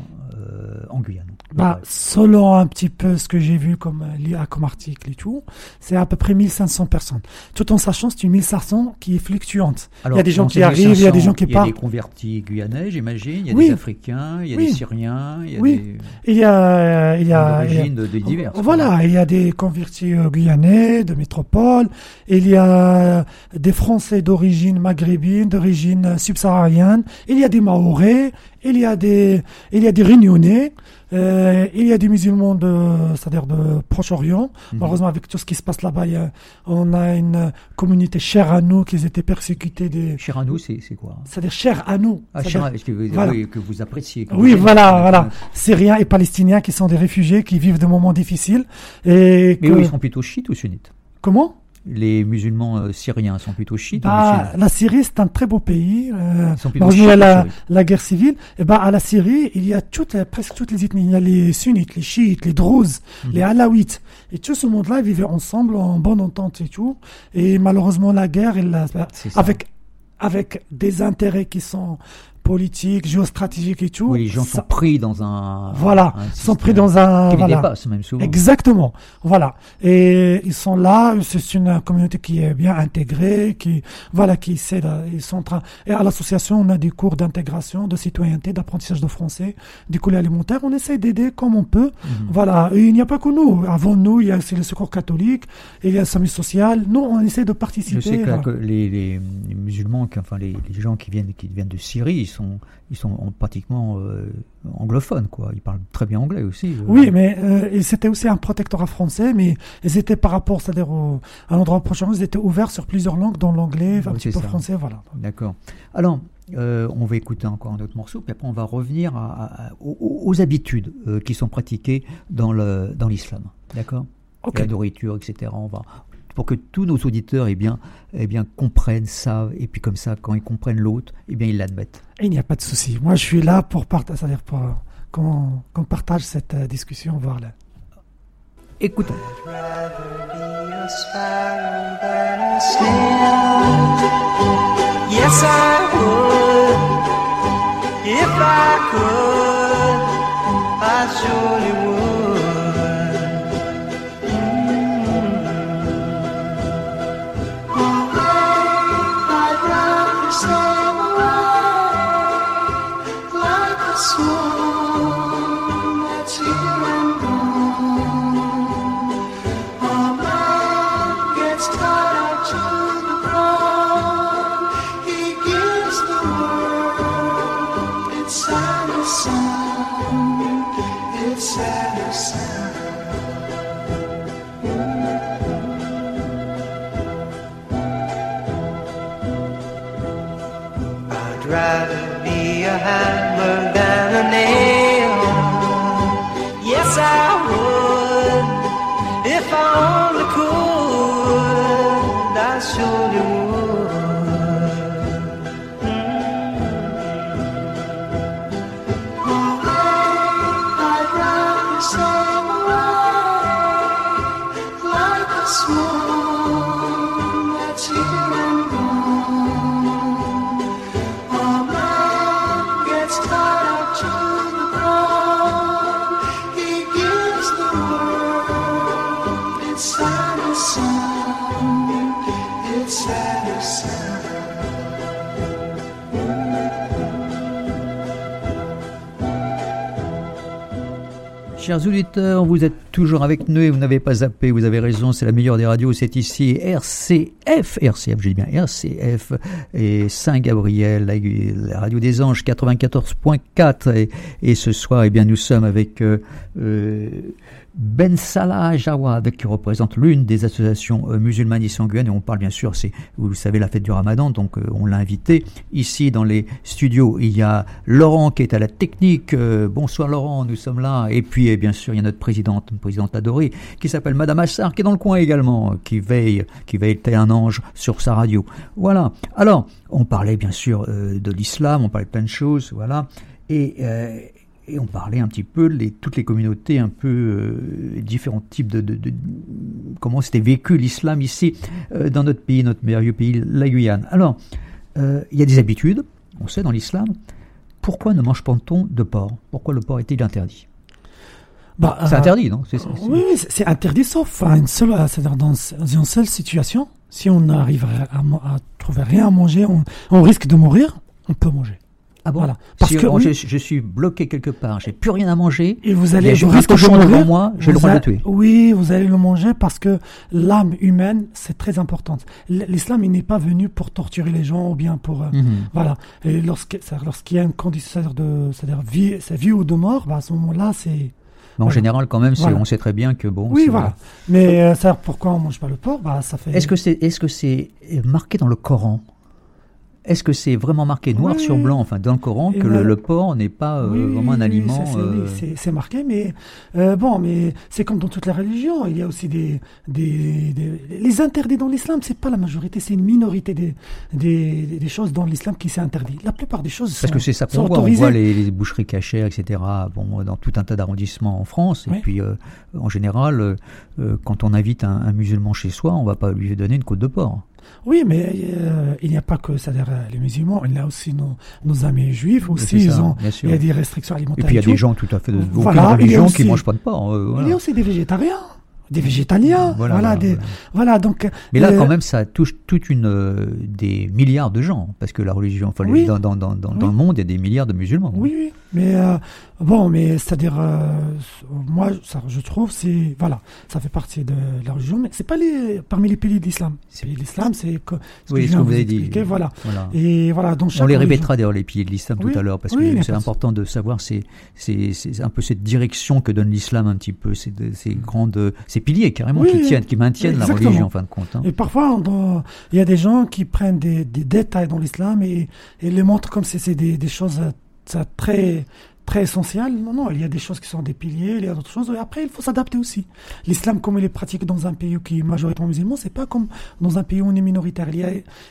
en Guyane? Bah, selon un petit peu ce que j'ai vu comme, comme article et tout, c'est à peu près 1500 personnes. Tout en sachant c'est une 1500 qui est fluctuante. Alors, il y a des gens qui arrivent, il y a des gens qui Il y a des partent. convertis guyanais, j'imagine, il y a Oui. des Africains, il y a Oui. des Syriens, il y a Oui. des Il y a, il y a, il y a- d'origines de, de diverses. Voilà, il y a des convertis euh, guyanais, de métropole, il y a des Français d'origine maghrébine, d'origine euh, subsaharienne, il y a des Mahorais, il y a des, il y a des Réunionnais, euh, il y a des musulmans de, c'est-à-dire de Proche-Orient. Mhm. Malheureusement, avec tout ce qui se passe là-bas, a- on a une communauté chère à nous qui étaient persécutés des, Cher à nous, c'est c'est quoi? C'est-à-dire chère à nous. ah, cher à- que vous, voilà. oui, que vous appréciez. que oui, vous voilà, voilà. Syriens et Palestiniens qui sont des réfugiés, qui vivent des moments difficiles. Et Mais que- eux, ils sont plutôt chiites ou sunnites? Comment? Les musulmans euh, syriens sont plutôt chiites sunnites La Syrie, c'est un très beau pays. Euh, chiites ou la, la guerre civile. Et ben, à la Syrie, il y a toutes, les- presque toutes les ethnies. Il y a les sunnites, les chiites, les druzes, Mhm. les alaouites. Et tout ce monde-là, ils vivaient ensemble en bonne entente et tout. Et malheureusement, la guerre, ça. avec, avec des intérêts qui sont politiques, géostratégiques et tout. Oui, les gens ça- sont pris dans un. Voilà, un sont pris dans un. Qui les voilà. dépasse même souvent. Exactement. Voilà. Et ils sont là. C'est une communauté qui est bien intégrée, qui voilà, qui essaie. de- ils sont en train. Et à l'association, on a des cours d'intégration, de citoyenneté, d'apprentissage de français, des coulées alimentaires. On essaie d'aider comme on peut. Mhm. Voilà. Et il n'y a pas que nous. Avant nous, il y a aussi le secours catholique, et il y a le SAMU social. Nous, on essaie de participer. Je sais que, voilà. que les, les musulmans, qui- enfin les, les gens qui viennent qui viennent de Syrie, sont ils sont en- pratiquement euh, anglophones quoi. Ils parlent très bien anglais aussi. euh. Oui, mais euh, c'était aussi un protectorat français, mais ils étaient par rapport, c'est-à-dire à l'endroit prochain, ils étaient ouverts sur plusieurs langues, dont l'anglais, un petit peu ça. français, voilà. D'accord. Alors, euh, on va écouter encore un autre morceau, puis après on va revenir à- à- aux, aux habitudes euh, qui sont pratiquées dans l'islam. D'accord? La nourriture, etc. On va pour que tous nos auditeurs eh bien, eh bien, comprennent, savent, et puis comme ça, quand ils comprennent l'autre, eh bien, ils l'admettent. Et il n'y a pas de souci. Moi, je suis là pour partager, c'est-à-dire pour qu'on qu'on partage cette euh, discussion, voir là. Écoutons. Yes, I would. If I could, I surely would. Chers auditeurs, vous êtes toujours avec nous et vous n'avez pas zappé, vous avez raison, c'est la meilleure des radios, c'est ici RCF, RCF, je dis bien RCF, et Saint-Gabriel, la, radio des anges 94.4, et, et ce soir, eh bien, nous sommes avec euh, euh, Ben Salah Jawad, qui représente l'une des associations euh, musulmanes ici et on parle bien sûr, c'est, vous savez, la fête du Ramadan, donc euh, on l'a invité. Ici, dans les studios, il y a Laurent qui est à la technique. Euh, bonsoir Laurent, nous sommes là. Et puis, eh bien sûr, il y a notre présidente, une présidente adorée, qui s'appelle Madame Assar, qui est dans le coin également, qui veille, qui veille tel un ange sur sa radio. Voilà. Alors, on parlait bien sûr de l'islam, on parlait de plein de choses, voilà. Et, euh, et on parlait un petit peu de toutes les communautés, un peu euh, différents types de, de, de comment c'était vécu l'islam ici euh, dans notre pays, notre merveilleux pays, la Guyane. Alors, euh, il y a des habitudes, on sait dans l'islam. Pourquoi ne mange-t-on de porc? Pourquoi le porc est-il interdit? Bah, C'est interdit, non? Oui, oui, c'est interdit sauf à une seule, à- dans dans une seule situation. Si on n'arrive à, à, à trouver rien à manger, on, on risque de mourir, on peut manger. Ah bon Voilà. Parce Si que oui. je, je suis bloqué quelque part, j'ai plus rien à manger, Et vous allez, un risquez de mourir. moi, j'ai le droit de le tuer. Oui, vous allez le manger parce que l'âme humaine, c'est très important. L- L'islam, il n'est pas venu pour torturer les gens ou bien pour... euh, Mhm. Voilà. Et lorsqu'il y a une condition, de, c'est-à-dire vie, c'est vie ou de mort, bah, à ce moment-là, c'est... Mais en Voilà. général, quand même, Voilà. on sait très bien que bon. Oui, voilà. Mais euh, ça, pourquoi on mange pas le porc? Bah, ça fait... Est-ce que c'est est-ce que c'est marqué dans le Coran? Est-ce que c'est vraiment marqué noir Oui. sur blanc, enfin dans le Coran, que le, le porc n'est pas euh, Oui, vraiment un aliment c'est- euh, oui, c'est- marqué, mais euh, bon, mais c'est comme dans toutes les religions. Il y a aussi des, des, des- les interdits dans l'islam. C'est pas la majorité, c'est une minorité des, des, des choses dans l'islam qui s'est interdit. La plupart des choses Parce sont, que c'est ça qu'on voit, on voit les, les boucheries cachères, etc. Bon, dans tout un tas d'arrondissements en France. Et puis, en général, quand on invite un, un musulman chez soi, on va pas lui donner une côte de porc. Oui, mais euh, il n'y a pas que c'est-à-dire, euh, les musulmans. Il y a aussi nos, nos amis juifs aussi. ça, ils ont, il y a des restrictions Et alimentaires. puis, il y a des gens tout à fait de Voilà, religion qui aussi- mangent pas de porc. euh, voilà. Il y a aussi des végétariens, des végétaliens. Voilà, Voilà, voilà, des, voilà. voilà. donc. Mais là, euh, quand même, ça touche toute une des milliards de gens, parce que la religion, enfin, les- Oui. dans, dans, le monde, il y a des milliards de musulmans. Oui, oui. Mais euh, bon, mais c'est-à-dire, euh, moi, ça, je trouve, c'est voilà, ça fait partie de la religion, mais c'est pas les parmi les piliers de l'islam. C'est l'islam, c'est ce Oui, que ce que vous avez dit. Voilà. Voilà. Et voilà, donc On les répétera d'ailleurs les piliers de l'islam Oui, tout à l'heure parce oui, que c'est important de savoir c'est c'est c'est un peu cette direction que donne l'islam un petit peu ces ces grandes ces piliers carrément qui tiennent qui maintiennent la religion en fin de compte. hein. Et parfois, il y a des gens qui prennent des, des détails dans l'islam et, et les montrent comme si c'est des, des choses ça, très, très essentielles. Non, non, il y a des choses qui sont des piliers, il y a d'autres choses. Et après, il faut s'adapter aussi. L'islam, comme il est pratiqué dans un pays qui est majoritairement musulman, c'est pas comme dans un pays où on est minoritaire. Il y a,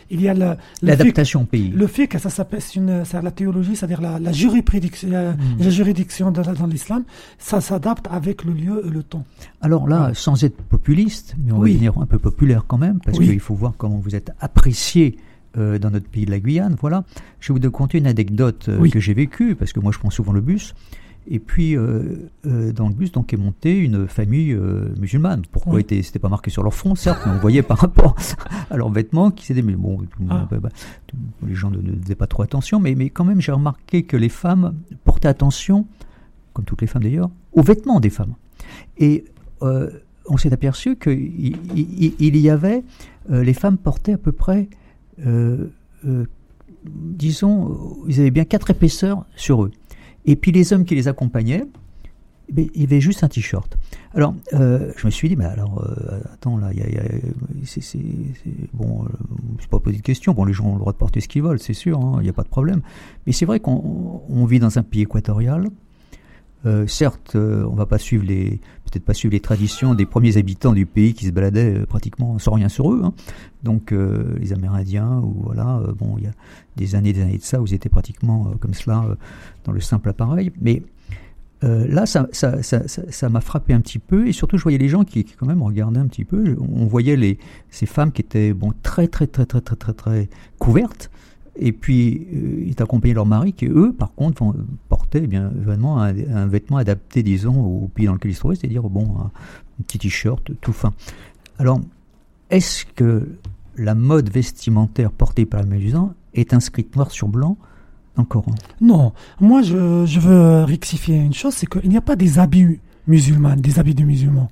il y a L'adaptation au pays. Le fait que ça s'appelle une, c'est la théologie, c'est-à-dire la, la juridiction, la, Hmm. la juridiction dans, dans l'islam, ça s'adapte avec le lieu et le temps. Alors là, sans être populiste, mais on Oui. va devenir un peu populaire quand même, parce Oui. qu'il faut voir comment vous êtes apprécié euh, dans notre pays de la Guyane. Voilà. Je vais vous conter une anecdote euh, Oui. que j'ai vécue, parce que moi je prends souvent le bus. Et puis, euh, dans le bus, donc, est montée une famille musulmane. Pourquoi Oui. était, c'était pas marqué sur leur front, certes, mais on voyait par rapport à leurs vêtements qui s'étaient. Mais bon, Ah. bah, bah, tout- les gens ne, ne faisaient pas trop attention, mais, mais quand même, j'ai remarqué que les femmes portaient attention, comme toutes les femmes d'ailleurs, aux vêtements des femmes. Et on s'est aperçu qu'il il, il y avait, les femmes portaient à peu près, disons, euh, ils avaient bien quatre épaisseurs sur eux. Et puis les hommes qui les accompagnaient, eh bien, il juste un t-shirt. Alors, euh, je me suis dit, mais alors, euh, attends, là, y y a- c'est, c'est- c'est- bon, euh, pas posé de question. Bon, les gens ont le droit de porter ce qu'ils veulent, c'est sûr, hein, il n'y a pas de problème. Mais c'est vrai qu'on on vit dans un pays équatorial. Euh, certes, euh, on va pas suivre les, peut-être pas suivre les traditions des premiers habitants du pays qui se baladaient euh, pratiquement sans rien sur eux. hein. Donc, euh, les Amérindiens, ou voilà, bon, il y a des années, des années de ça, où ils étaient pratiquement comme cela dans le simple appareil. Mais là, ça, m'a frappé un petit peu, et surtout, je voyais les gens qui, quand même regardaient un petit peu. On voyait ces femmes qui étaient bon très, très, très, très, très, très, très couvertes. Et puis, euh, ils accompagnaient leur mari qui, eux, par contre, vont, portaient eh bien, vraiment un, vêtement adapté, disons, au pays dans lequel ils se trouvaient, c'est-à-dire, bon, un, un petit t-shirt tout fin. Alors, est-ce que la mode vestimentaire portée par les musulmans est inscrite noir sur blanc dans le Coran? Non, moi je, je veux rectifier une chose, c'est qu'il n'y a pas des habits musulmans, des habits de musulmans.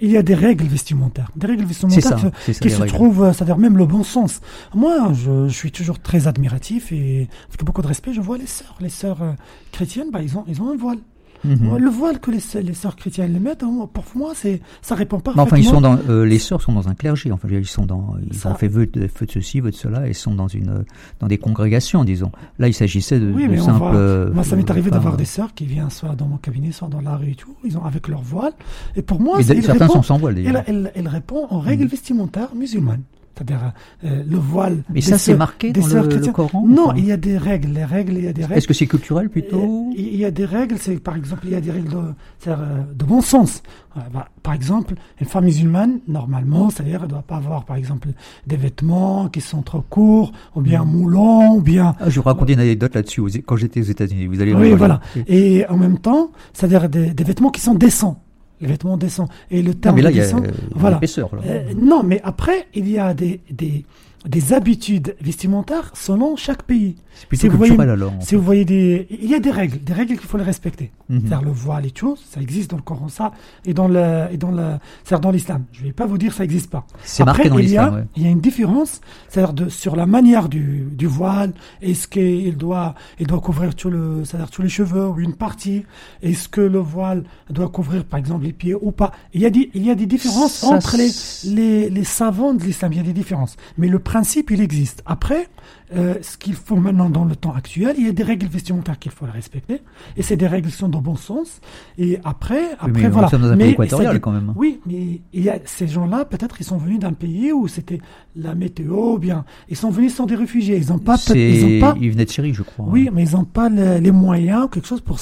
Il y a des règles vestimentaires. Des règles vestimentaires ça, que- c'est ça qui se règles. trouvent, euh, c'est-à-dire même le bon sens. Moi, je, je suis toujours très admiratif et avec beaucoup de respect, je vois les sœurs. Les sœurs euh, chrétiennes, bah, ils, ont, ils ont un voile. Mhm. Le voile que les, sœurs- les sœurs chrétiennes les mettent, hein, pour moi, c'est, ça répond Mais parfaitement. enfin, ils sont dans, euh, les sœurs sont dans un clergé. Enfin, ils sont dans, ils Ça- ont fait vœu de, feu de ceci, vœu de cela, et sont dans une, euh, dans des congrégations, disons. Là, il s'agissait de, Oui, de simples. euh, Moi, ça m'est arrivé d'avoir des sœurs qui viennent soit dans mon cabinet, soit dans la rue et tout. Ils ont avec leur voile. Et pour moi, Et certains sont sans voile, d'ailleurs. Elle, elle, elle répond aux règles vestimentaires musulmanes. C'est-à-dire euh, le voile. Mais ça, c'est marqué dans le, le. Coran Non, il y a des règles. Les règles, il y a des règles. Est-ce que c'est culturel plutôt Euh, Il y a des règles, c'est par exemple, il y a des règles de, euh, de bon sens. Euh, bah, par exemple, une femme musulmane, normalement, c'est-à-dire, elle ne doit pas avoir, par exemple, des vêtements qui sont trop courts, ou bien moulants, ou bien Ah, Je vous raconter une anecdote là-dessus quand j'étais aux États-Unis. Vous allez oui, voilà. Et en même temps, c'est-à-dire des, des vêtements qui sont décents. Les vêtements décents. Et le Non, terme mais là, il y a décent, euh, voilà. l'épaisseur. là. Euh, non, mais après, il y a des, des, des habitudes vestimentaires selon chaque pays. Si vous voyez- alors. Si vous voyez des, il y a des règles, des règles qu'il faut les respecter. Mhm. C'est-à-dire le voile et tout, ça existe dans le Coran, ça, et dans le, et dans le, c'est-à-dire dans l'islam. Je vais pas vous dire ça existe pas. C'est Après, marqué dans il y a, l'islam. ouais. il y a une différence, c'est-à-dire de, sur la manière du, du voile. Est-ce qu'il doit, il doit couvrir tout le, c'est-à-dire tous les cheveux ou une partie? Est-ce que le voile doit couvrir, par exemple, les pieds ou pas? Il y a des, il y a des différences Ça, entre les, les, les savants de l'islam. Il y a des différences. Mais le principe, il existe. Après, euh, ce qu'il faut maintenant dans le temps actuel, il y a des règles vestimentaires qu'il faut respecter. Et c'est des règles qui sont dans bon sens. Et après, Oui, après mais voilà. nous sommes dans un Mais pays équatorial ça- quand même. oui, mais il y a ces gens-là, peut-être ils sont venus d'un pays où c'était la météo, bien ils sont venus sans des réfugiés. Ils n'ont pas, ils ont pas, Il venait de Syrie, je crois. oui, mais ils n'ont pas le- les moyens ou quelque chose pour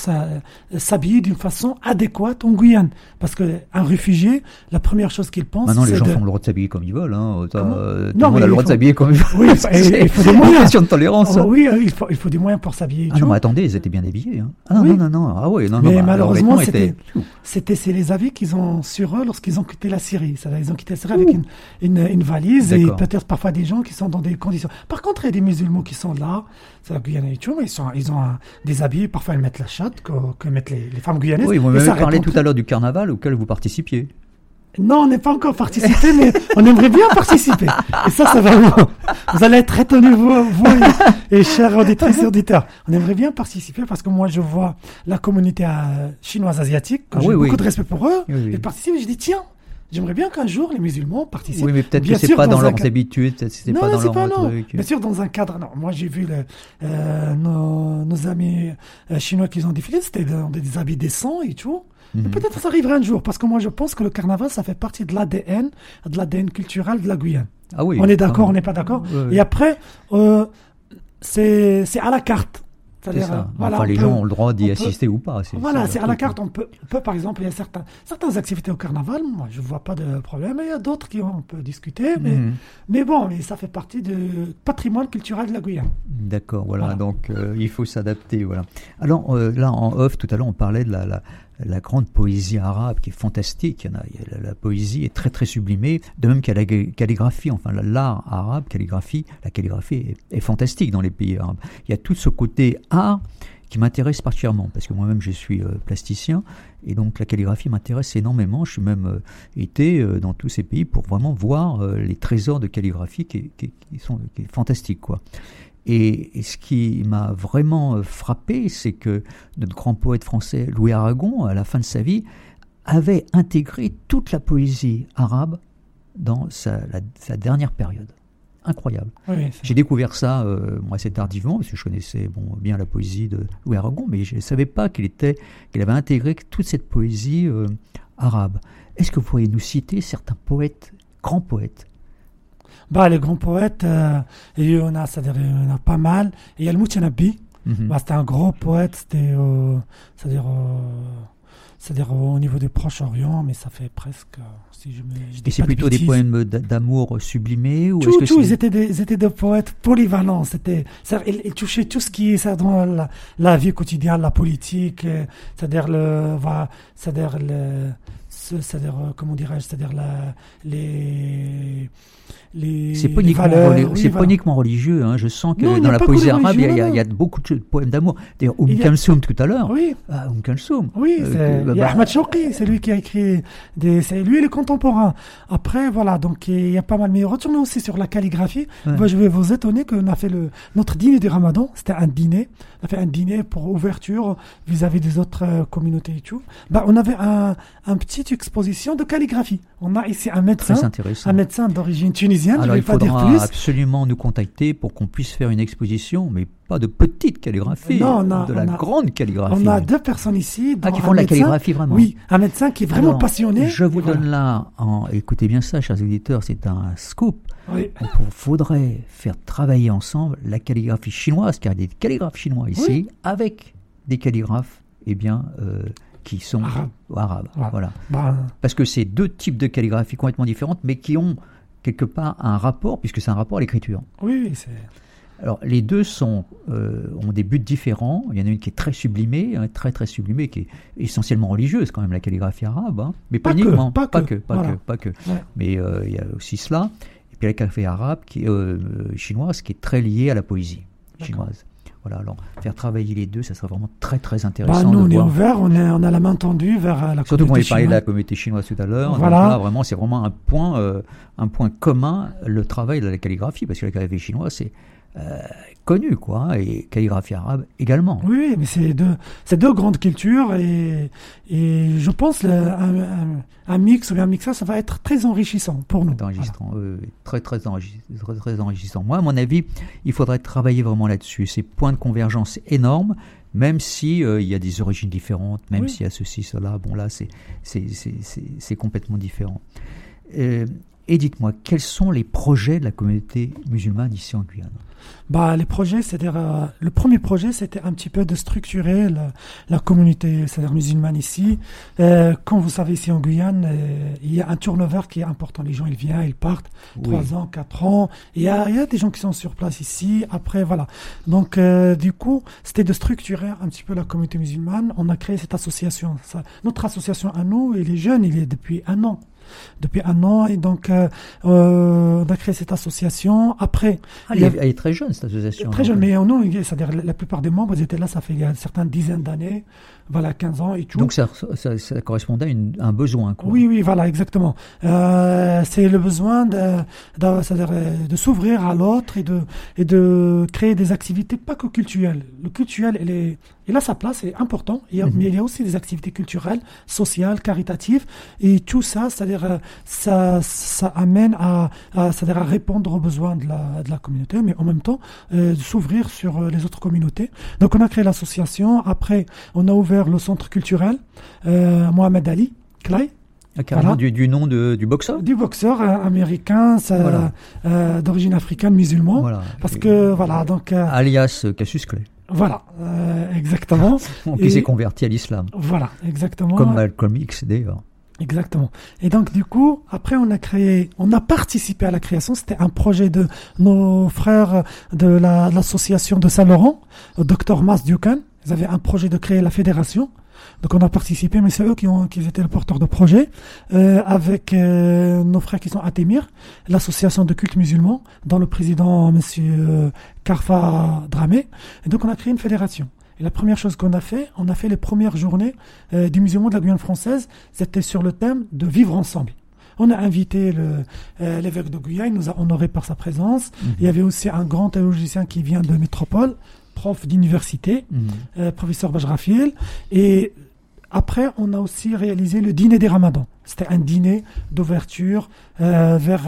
s'habiller d'une façon adéquate en Guyane. Parce que un réfugié, la première chose qu'il pense, Maintenant, les gens de... ont le droit de s'habiller comme ils veulent. Hein. Autant, euh, Non, le mais le droit de s'habiller comme ils veulent. Oui, il faut des moyens. Notion de tolérance. Oh, oui, euh, il faut, il faut des moyens pour s'habiller. Ah non, mais attendez, ils étaient bien habillés. Hein. Ah non, Oui. non, non, non. Ah oui, non, non. Mais bah, leurs malheureusement, c'était, c'était c'est les avis qu'ils ont sur eux lorsqu'ils ont quitté la Syrie. C'est-à-dire, ils ont quitté la Syrie avec une, une, une valise et peut-être parfois des gens qui sont dans des conditions. Par contre, il y a des musulmans qui sont là, c'est la Guyane et tout, mais ils, sont, ils ont un- des habits, parfois ils mettent la chatte, que, que mettent les, les femmes guyanaises. Oui, vous m'avez parlé tout à l'heure du carnaval auquel vous participiez. Non, on n'est pas encore participé, mais on aimerait bien participer. Et ça, ça va vous, allez être étonnés, vous, vous et, et chers auditrices et auditeurs. On aimerait bien participer parce que moi, je vois la communauté euh, chinoise asiatique, que Ah j'ai oui, beaucoup oui. de respect pour eux, Oui, oui. et participer. Je dis, tiens, j'aimerais bien qu'un jour les musulmans participent. Oui, mais peut-être que c'est pas dans leurs habitudes, peut-être c'est non, pas dans c'est. Bien sûr, dans un cadre. Non, moi j'ai vu le, euh, nos, nos amis euh, chinois qui ont défilé, c'était dans des habits décents et tout. Mhm. Peut-être ça arrivera un jour, parce que moi je pense que le carnaval, ça fait partie de l'ADN, de l'ADN culturel de la Guyane. Ah oui. on est d'accord, ah, on n'est pas d'accord. Et après, euh, c'est c'est à la carte. C'est C'est-à-dire, ça. euh, voilà, enfin, les peut- gens ont le droit d'y peut- assister ou pas. Voilà, c'est à la carte. On peut, on peut, par exemple, il y a certains, certaines activités au carnaval, moi je vois pas de problème. Il y a d'autres qui on peut discuter, mais, Mhm. mais bon, mais ça fait partie du patrimoine culturel de la Guyane. D'accord, voilà, Voilà. donc euh, il faut s'adapter, voilà. Alors euh, là, en off, tout à l'heure, on parlait de la, la, la grande poésie arabe qui est fantastique. La, poésie est très très sublimée, de même a la calligraphie, enfin la- l'art arabe, calligraphie, la calligraphie est, fantastique dans les pays arabes. Il y a tout ce côté art qui m'intéresse particulièrement, parce que moi-même je suis euh, plasticien, et donc la calligraphie m'intéresse énormément. Je suis même euh, été euh, dans tous ces pays pour vraiment voir les trésors de calligraphie qui, sont qui est fantastique, quoi. Et, ce qui m'a vraiment euh, frappé, c'est que notre grand poète français Louis Aragon, à la fin de sa vie, avait intégré toute la poésie arabe dans sa, la- sa dernière période. Incroyable. Oui, J'ai découvert ça, euh, moi, assez tardivement, parce que je connaissais bon, bien la poésie de Louis Aragon, mais je ne savais pas qu'il était, qu'il avait intégré toute cette poésie euh, arabe. Est-ce que vous pourriez nous citer certains poètes, grands poètes Bah, les grands poètes, euh, il y en a, c'est-à-dire, il y en a pas mal. Et il y a le Moutianabi. Mhm. Bah, c'était un gros poète, c'était, euh, c'est-à-dire, euh, c'est-à-dire au niveau des Proches-Orient, mais ça fait presque, euh, si je me, je dis Et c'est de plutôt des poèmes d'amour sublimés ou Tout, que tout, ils étaient des, ils étaient des poètes polyvalents. C'était, ils, ils touchaient tout ce qui est dans la, la vie quotidienne, la politique, euh, c'est-à-dire le, va, c'est-à-dire le, ce- c'est-à-dire euh, comment dirais-je, c'est-à-dire les, les, C'est pas uniquement, valeurs, reli- oui, c'est pas voilà. uniquement religieux. Hein. Je sens que Non, dans la poésie le arabe, il y, a- y y beaucoup de poèmes d'amour. D'ailleurs, a- Kalsoum tout à l'heure. Oui, Ah, Oum Kalsoum. Oui, Euh, que- bah, Ahmad c'est lui qui a écrit des, c'est lui est contemporain. Après, voilà, donc il y a pas mal. Mais retournons aussi sur la calligraphie. Ouais. Moi, je vais vous étonner qu'on a fait le, notre dîner du ramadan. C'était un dîner. On a fait un dîner pour ouverture vis-à-vis des autres euh, communautés et tout. Bah, on avait un, un petite exposition de calligraphie. On a ici un médecin, un médecin d'origine tunisienne. Alors, je vais il pas dire faudra absolument nous contacter pour qu'on puisse faire une exposition, mais pas de petite calligraphie, Non, on a- de la on a- grande calligraphie. On a deux personnes ici. Ah, qui font de la médecin- calligraphie vraiment. Oui, un médecin qui est vraiment Alors, passionné. Je vous Voilà. donne là, en, écoutez bien ça, chers auditeurs, c'est un scoop. Oui. Il faudrait faire travailler ensemble la calligraphie chinoise, car il y a des calligraphes chinois ici, Oui. avec des calligraphes eh bien, euh, qui sont Arabes. Voilà. Bah, Parce que c'est deux types de calligraphie complètement différentes, mais qui ont quelque part un rapport, puisque c'est un rapport à l'écriture. oui, oui, c'est. Alors, les deux sont, euh, ont des buts différents. Il y en a une qui est très sublimée, hein, très très sublimée, qui est essentiellement religieuse, quand même, la calligraphie arabe. hein. Mais pas, Pas que, uniquement. pas pas que, que, pas que, pas que. Ouais. Mais euh, il y a aussi cela. Et puis la calligraphie arabe, qui est, euh, euh, chinoise, qui est très liée à la poésie chinoise. Voilà, alors faire travailler les deux, ça serait vraiment très très intéressant Bah, nous, on de est voir. ouvert, on, est, on a la main tendue vers euh, la Surtout qu'on avait parlé de la communauté chinoise tout à l'heure. Voilà. Donc là, vraiment, c'est vraiment un point, euh, un point commun, le travail de la calligraphie, parce que la calligraphie chinoise, c'est euh, connu, quoi, hein, et calligraphie arabe également. Oui, mais c'est deux, c'est deux grandes cultures et, et je pense le, un, un- un mix un mixage, ça va être très enrichissant pour nous. Euh, très, très, enregis- très, très enrichissant. Moi, à mon avis, il faudrait travailler vraiment là-dessus. Ces points de convergence énormes, même si euh, il y a des origines différentes, même Oui. s'il y a ceci, cela. Bon, là, c'est complètement différent. Euh, Et dites-moi, quels sont les projets de la communauté musulmane ici en Guyane? Bah, les projets, c'est-à-dire, euh, le premier projet, c'était un petit peu de structurer la, la communauté, c'est-à-dire musulmane ici. Euh, comme vous savez, ici en Guyane, euh, il y a un turnover qui est important. Les gens, ils viennent, ils partent, trois ans, quatre ans. Il y a, il y a des gens qui sont sur place ici. Après, voilà. Donc, du coup, c'était de structurer un petit peu la communauté musulmane. On a créé cette association. Ça- notre association à nous, et les jeunes, il est depuis un an. Depuis un an, et donc euh, euh, on a créé cette association. Après, Ah, elle, est, très jeune, cette association. Très jeune, mais euh, non, c'est-à-dire la- plupart des membres étaient là, ça fait certaines dizaines d'années, voilà, 15 ans et tout. Donc ça, ça, ça correspondait à une- un besoin. Quoi. oui, oui, voilà, exactement. Euh, c'est le besoin de, de, euh, de s'ouvrir à l'autre et de, et de créer des activités pas que culturelles. Le culturel, il, est, il a sa place, c'est important, il y a- Mhm. mais il y a aussi des activités culturelles, sociales, caritatives, et tout ça, c'est-à-dire, euh, ça, ça amène à, à, c'est-à-dire à répondre aux besoins de la, de la communauté, mais en même temps, euh, s'ouvrir sur euh, les autres communautés. Donc, on a créé l'association. Après, on a ouvert le centre culturel euh, Mohamed Ali, Clay, Ah, carrément Voilà. du, du nom de, du boxeur? Du boxeur euh, américain, Voilà. euh, d'origine africaine, musulman. Voilà. Parce que, voilà, donc, euh, Alias Cassius Clay, voilà, exactement. qui s'est converti à l'islam. Voilà, exactement. Comme Malcolm X d'ailleurs. Exactement. Et donc du coup, après on a créé, on a participé à la création. C'était un projet de nos frères de la- de l'association de Saint-Laurent, Dr Mas Dukan. Ils avaient un projet de créer la fédération. Donc on a participé, mais c'est eux qui ont, qui étaient le porteur de projet, euh, avec euh, nos frères qui sont à Témir, l'association de culte musulman, dont le président Monsieur euh, Karfa Dramé. Et donc on a créé une fédération. Et la première chose qu'on a fait, on a fait les premières journées euh, du musulman de la Guyane française. C'était sur le thème de vivre ensemble. On a invité euh, l'évêque de Guyane, il nous a honoré par sa présence. Il y avait aussi un grand théologien qui vient de métropole, prof d'université, Mhm. euh, professeur Bajrafil. Et après, on a aussi réalisé le dîner des ramadans. C'était un dîner d'ouverture euh, vers,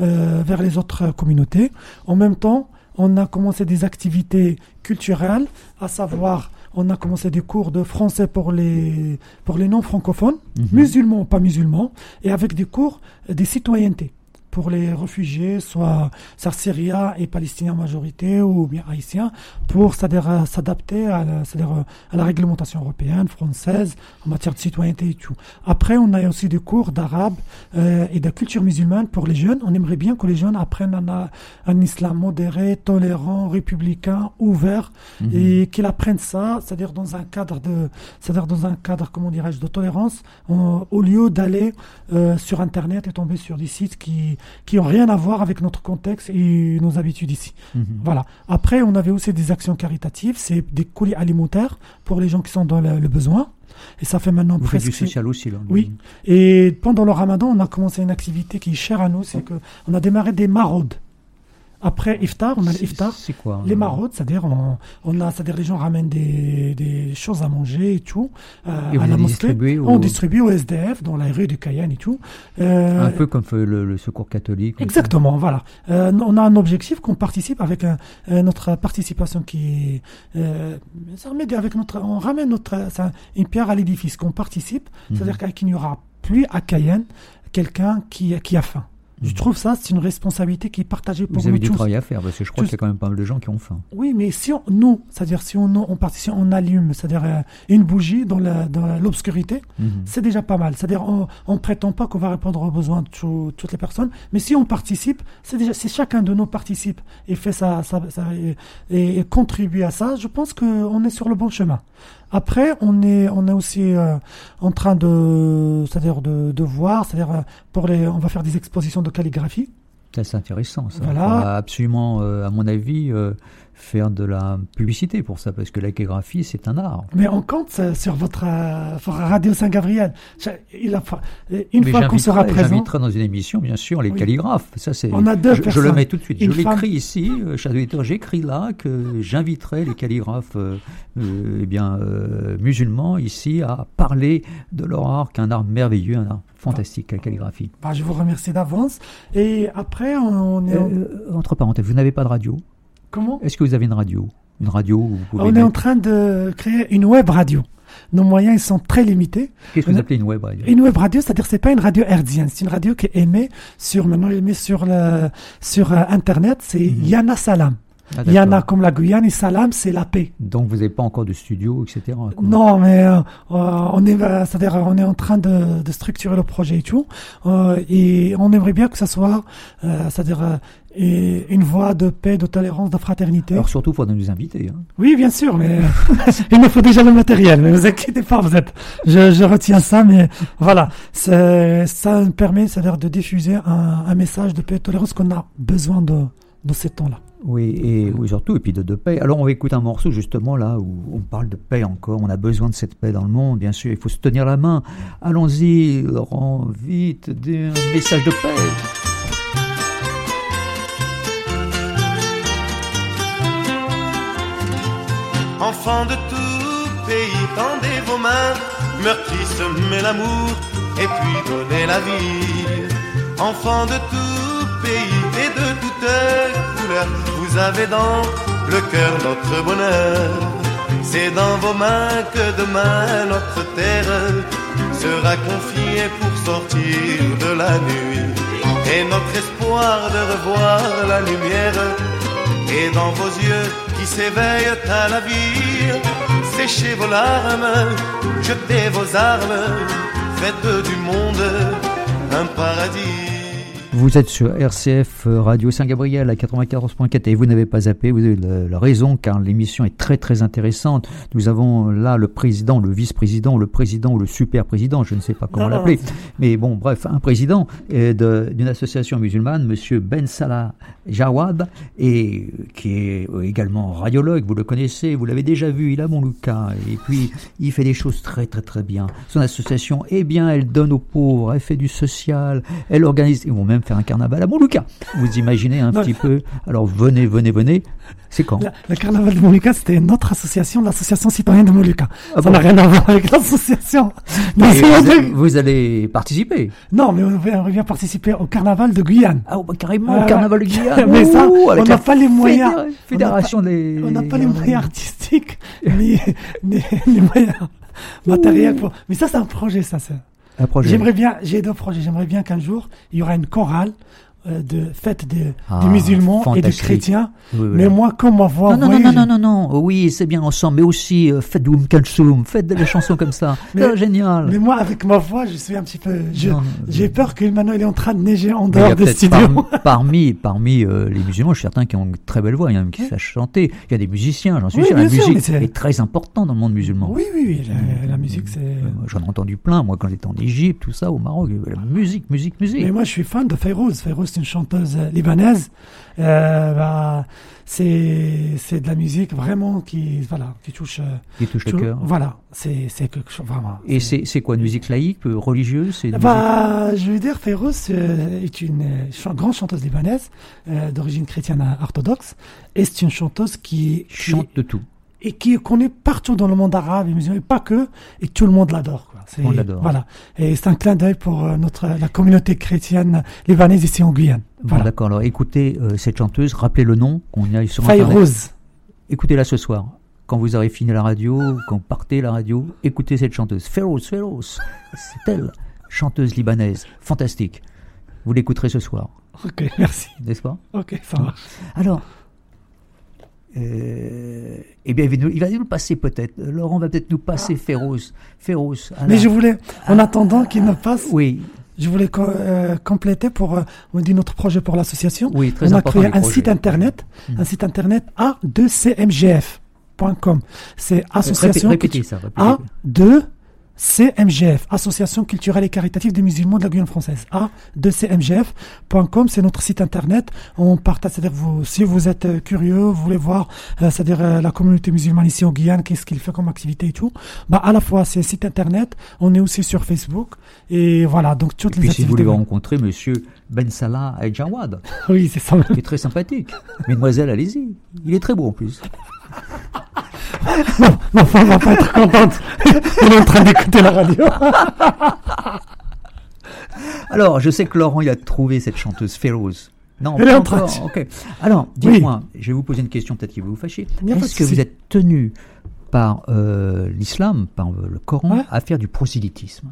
euh, vers les autres communautés. En même temps, on a commencé des activités culturelles, à savoir, on a commencé des cours de français pour les, pour les non-francophones, Mhm. musulmans ou pas musulmans, et avec des cours des citoyennetés pour les réfugiés, soit syriens et palestiniens en majorité, ou bien haïtiens, pour s'adapter à euh, à la réglementation européenne, française, en matière de citoyenneté et tout. Après, on a aussi des cours d'arabe euh, et de culture musulmane pour les jeunes. On aimerait bien que les jeunes apprennent un, un islam modéré, tolérant, républicain, ouvert, Mhm. et qu'ils apprennent ça, c'est-à-dire dans un cadre de, c'est-à-dire dans un cadre, comment dirais-je, de tolérance, au lieu d'aller euh, sur Internet et tomber sur des sites qui qui ont rien à voir avec notre contexte et nos habitudes ici. Mhm. Voilà. Après, on avait aussi des actions caritatives, c'est des colis alimentaires pour les gens qui sont dans le, le besoin. Et ça fait maintenant Vous presque. du social aussi, là. Oui. Et pendant le ramadan, on a commencé une activité qui est chère à nous, c'est que on a démarré des maraudes. Après iftar, on a l'iftar. C'est quoi Les euh, maraudes, c'est-à-dire on, on a, c'est-à-dire les gens ramènent des, des choses à manger et tout euh, Et à la mosquée. On distribue au SDF dans la rue de Cayenne et tout. Euh, Un peu comme le, le secours catholique. Exactement, voilà. Euh, on a un objectif qu'on participe avec un- notre participation qui, ça avec notre, on ramène notre, une pierre à l'édifice qu'on participe, Mhm. c'est-à-dire qu'il n'y aura plus à Cayenne quelqu'un qui, qui a faim. Je trouve ça, c'est une responsabilité qui est partagée pour Vous avez nous du tous. travail à faire, parce que je crois qu'il y a quand même pas mal de gens qui ont faim. Oui, mais si on, nous, c'est-à-dire si on, on participe, on allume, c'est-à-dire euh, une bougie dans la- dans l'obscurité, Mhm. c'est déjà pas mal. C'est-à-dire, on, on prétend pas qu'on va répondre aux besoins de tout- toutes les personnes, mais si on participe, c'est déjà, si chacun de nous participe et fait ça, ça, ça- et, et contribue à ça, je pense qu'on est sur le bon chemin. Après, on est, on est aussi euh, en train de, c'est-à-dire de, de voir, c'est-à-dire euh, pour les, on va faire des expositions de calligraphie. C'est intéressant. Ça. Voilà. Absolument, euh, à mon avis, euh, faire de la publicité pour ça, parce que la calligraphie, c'est un art. Mais on compte euh, sur votre, euh, radio Saint-Gabriel. Fa- une Mais fois qu'on sera présent, J'inviterai dans une émission, bien sûr, les Oui. calligraphes. Ça, c'est. On a deux je, je le personnes. mets tout de suite. Une je l'écris ici, euh, j'écris là que j'inviterai les calligraphes euh, euh, eh bien, euh, musulmans ici à parler de leur art, qu'un art merveilleux, un art fantastique, la calligraphie. bah, je vous remercie d'avance. Et après, on, est, en- Euh, entre parenthèses, vous n'avez pas de radio? Comment Est-ce que vous avez une radio? Une radio où vous pouvez On est en train de créer une web radio. nos moyens ils sont très limités. Qu'est-ce que vous appelez une web radio? Une web radio, c'est-à-dire c'est pas une radio hertzienne, c'est une radio qui est émise sur maintenant émise sur le sur euh, internet, c'est Yana Salam. Ah, comme la Guyane et Salam c'est la paix. Donc vous n'avez pas encore de studio, etc. quoi. Non, mais euh, euh, on est, c'est-à-dire on est en train de, de structurer le projet et tout, euh, et on aimerait bien que ça soit, euh, c'est-à-dire et une voie de paix, de tolérance, de fraternité. Alors surtout, il faudra nous inviter. hein. Oui, bien sûr, mais il me faut déjà le matériel. Mais vous inquiétez pas, vous êtes, je, je retiens ça, mais voilà, ça me permet, c'est-à-dire de diffuser un, un message de paix et de tolérance qu'on a besoin de dans ces temps-là. Oui, et oui, surtout, et puis de, de paix. Alors on va écouter un morceau justement là où on parle de paix encore. On a besoin de cette paix dans le monde, bien sûr. Il faut se tenir la main. Allons-y, Laurent, vite, un message de paix. Enfants de tout pays, tendez vos mains, meurtri semez l'amour et puis donnez la vie. Enfants de tout pays et de toutes couleurs, vous avez dans le cœur notre bonheur. C'est dans vos mains que demain notre terre sera confiée pour sortir de la nuit. Et notre espoir de revoir la lumière et dans vos yeux qui s'éveillent à la vie, séchez vos larmes, jetez vos armes, faites du monde un paradis. Vous êtes sur RCF euh, Radio Saint-Gabriel à 94.4 et vous n'avez pas zappé, vous avez la, raison car l'émission est très très intéressante. Nous avons là le président, le vice-président, le président ou le super-président, je ne sais pas comment l'appeler. Mais bon, bref, un président euh, d'une association musulmane, monsieur Ben Salah Jawad, et euh, qui est euh, également radiologue, vous le connaissez, vous l'avez déjà vu, il a mon Lucas, et puis il fait des choses très très très bien. Son association, eh bien, elle donne aux pauvres, elle fait du social, elle organise, ils vont même faire un carnaval à Montluca. Vous imaginez un Non. petit peu Alors venez, venez, venez. C'est quand? Le carnaval de Molucca, c'était notre association, l'association citoyenne de Molucca. Ah ça bon n'a rien à voir avec l'association. C'est vous, vous allez participer Non, mais on vient, participer au carnaval de Guyane. Ah, bah, carrément, Ah, au carnaval de Guyane. mais ça, Ouh, on n'a pas les moyens. fédéra- Fédération des. On n'a pas les moyens artistiques, ni, ni les moyens matériels. Pour... Mais ça, c'est un projet, ça. J'aimerais bien, j'ai deux projets. J'aimerais bien qu'un jour, il y aura une chorale de fête des, Ah, des musulmans et des chrétiens. Oui, oui, Mais moi, comme ma voix, Non, non, non, non, non, non, non, oui, c'est bien ensemble, mais aussi euh, faites Doum Kalsoum, faites des chansons comme ça. Mais- C'est génial. Mais moi, avec ma voix, je suis un petit peu. J'ai peur que maintenant il est en train de neiger en dehors des studios. parmi, parmi, parmi, euh, les musulmans, je suis certain qui ont une très belle voix, il y en a même qui savent chanter. Il y a des musiciens, j'en suis sûr. La sûr, musique est très importante dans le monde musulman. Oui, oui, oui. La, la musique, c'est. Euh, J'en ai entendu plein, moi, quand j'étais en Égypte, tout ça, au Maroc. La musique, musique, musique. Mais moi, je suis fan de Fayrouz. Fayrouz, une chanteuse libanaise. Euh, bah, c'est c'est de la musique vraiment qui voilà qui touche. euh, qui touche le cœur. Voilà, c'est c'est quelque chose vraiment. Et c'est c'est quoi, une musique laïque, euh, religieuse c'est une musique- Bah, je veux dire, euh, est une grande chanteuse libanaise euh, d'origine chrétienne orthodoxe, et c'est une chanteuse qui, qui- chante de tout. Et qui est connue partout dans le monde arabe et musulman, et pas que, et tout le monde l'adore. On l'adore. Voilà, et c'est un clin d'œil pour euh, notre la communauté chrétienne libanaise ici en Guyane. Bon, Voilà. d'accord. Alors, écoutez euh, cette chanteuse, rappelez le nom, qu'on y aille sur Internet. Fayrouz. Écoutez-la ce soir. Quand vous aurez fini la radio, quand vous partez la radio, écoutez cette chanteuse. Feroz, Feroz. C'est elle, chanteuse libanaise. Fantastique. Vous l'écouterez ce soir, Ok, merci. n'est-ce pas? Ok, ça marche. Alors, euh, eh bien, il va nous, il va nous le passer peut-être. Laurent va peut-être nous passer Feroz. Feroz. à Mais la- je voulais, en attendant qu'il me passe, Oui, je voulais co- euh, compléter pour, euh, on dit notre projet pour l'association. oui, très on a créé les un projets. site internet, Mm. un site internet A2CMGF.com. C'est association Répétez, répétez ça. répétez. A2CMGF, Association culturelle et caritative des musulmans de la Guyane française. A2CMGF.com, c'est notre site internet. On partage, c'est-à-dire vous, si vous êtes euh, curieux, vous voulez voir, euh, c'est-à-dire euh, la communauté musulmane ici en Guyane, qu'est-ce qu'il fait comme activité et tout. Bah, à la fois, c'est site internet, on est aussi sur Facebook. Et voilà, donc toutes Et les puis si vous activités. voulez rencontrer monsieur Ben Salah El Jawad, Oui, c'est ça. qui est très sympathique. Mesdemoiselles, allez-y. Il est très beau en plus. Non, ma femme va pas être contente. Elle est en train d'écouter la radio. Alors, je sais que Laurent, il a trouvé cette chanteuse Féroz. Non, Elle est en train encore. Ok. Alors, dites-moi, je vais vous poser une question peut-être qui va vous fâcher. Il n'y a pas de Est-ce que souci. vous êtes tenu par euh, l'islam, par euh, le Coran, Ouais. à faire du prosélytisme?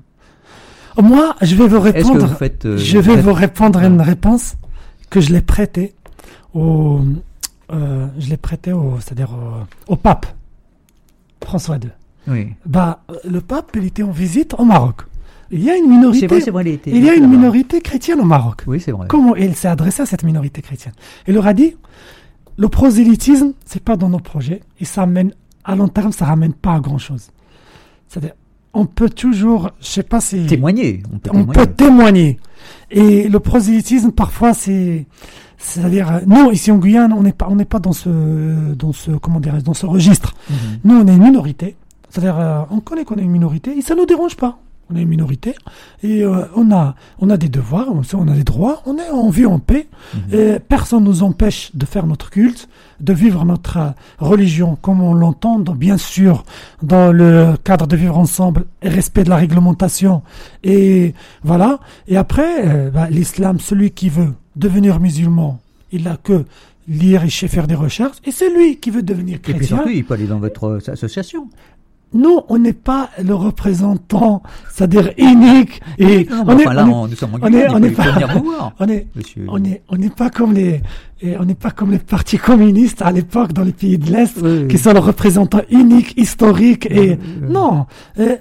Moi, je vais vous Est-ce que répondre. vous faites euh, je vais faites- vous répondre une réponse que je l'ai prêtée au, euh, je l'ai prêtée au, c'est-à-dire au, au pape François II. Oui. Bah, euh, le pape, il était en visite au Maroc. Il y a une minorité. C'est vrai, c'est vrai, il était- il y a une minorité chrétienne au Maroc. Oui, c'est vrai. Comment il s'est adressé à cette minorité chrétienne? Il leur a dit le prosélytisme, c'est pas dans nos projets et ça mène à long terme, ça ramène pas à grand chose. C'est-à-dire, on peut toujours, je sais pas si Témoigner. On peut on témoigner. peut témoigner. Et le prosélytisme, parfois, c'est, c'est-à-dire, euh, nous ici en Guyane, on n'est pas, on n'est pas dans ce, dans ce, comment dirais dans ce registre. Mhm. Nous, on est une minorité. C'est-à-dire, euh, on connaît qu'on est une minorité et ça nous dérange pas. On est une minorité et euh, on a, on a des devoirs, on, a des droits, on est, on vit en paix. Et personne nous empêche de faire notre culte, de vivre notre euh, religion comme on l'entend, bien sûr, dans le cadre de vivre ensemble et respect de la réglementation. Et voilà. Et après, euh, bah, l'islam, celui qui veut devenir musulman, il a que lire et faire des recherches. Et celui qui veut devenir Et puis chrétien, surtout, il peut aller dans votre euh, association. nous, on n'est pas le représentant, c'est-à-dire unique. Et Non, on, est, enfin, pas- n'est comme les, on n'est pas comme les partis communistes à l'époque dans les pays de l'Est, Oui, qui oui. sont le représentant unique, historique et Oui, non. euh, et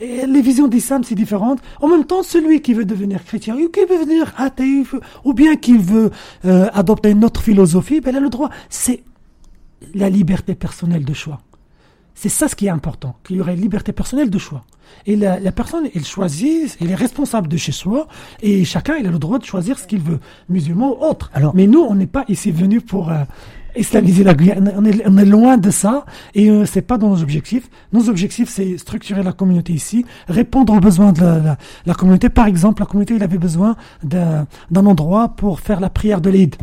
les visions d'islam c'est différentes. En même temps, celui qui veut devenir chrétien ou qui veut devenir athée ou bien qui veut euh, adopter une autre philosophie, ben, il a le droit. C'est la liberté personnelle de choix. C'est ça ce qui est important, qu'il y aurait une liberté personnelle de choix. Et la, la personne, elle choisit, elle est responsable de chez soi, et chacun, il a le droit de choisir ce qu'il veut, musulman ou autre. Alors- Mais nous, on n'est pas ici venus pour euh, islamiser la Guyane. On est, on est loin de ça, et euh, c'est pas dans nos objectifs. Nos objectifs, c'est structurer la communauté ici, répondre aux besoins de la, la- la communauté. Par exemple, la communauté, il avait besoin d'un d'un endroit pour faire la prière de l'Eid.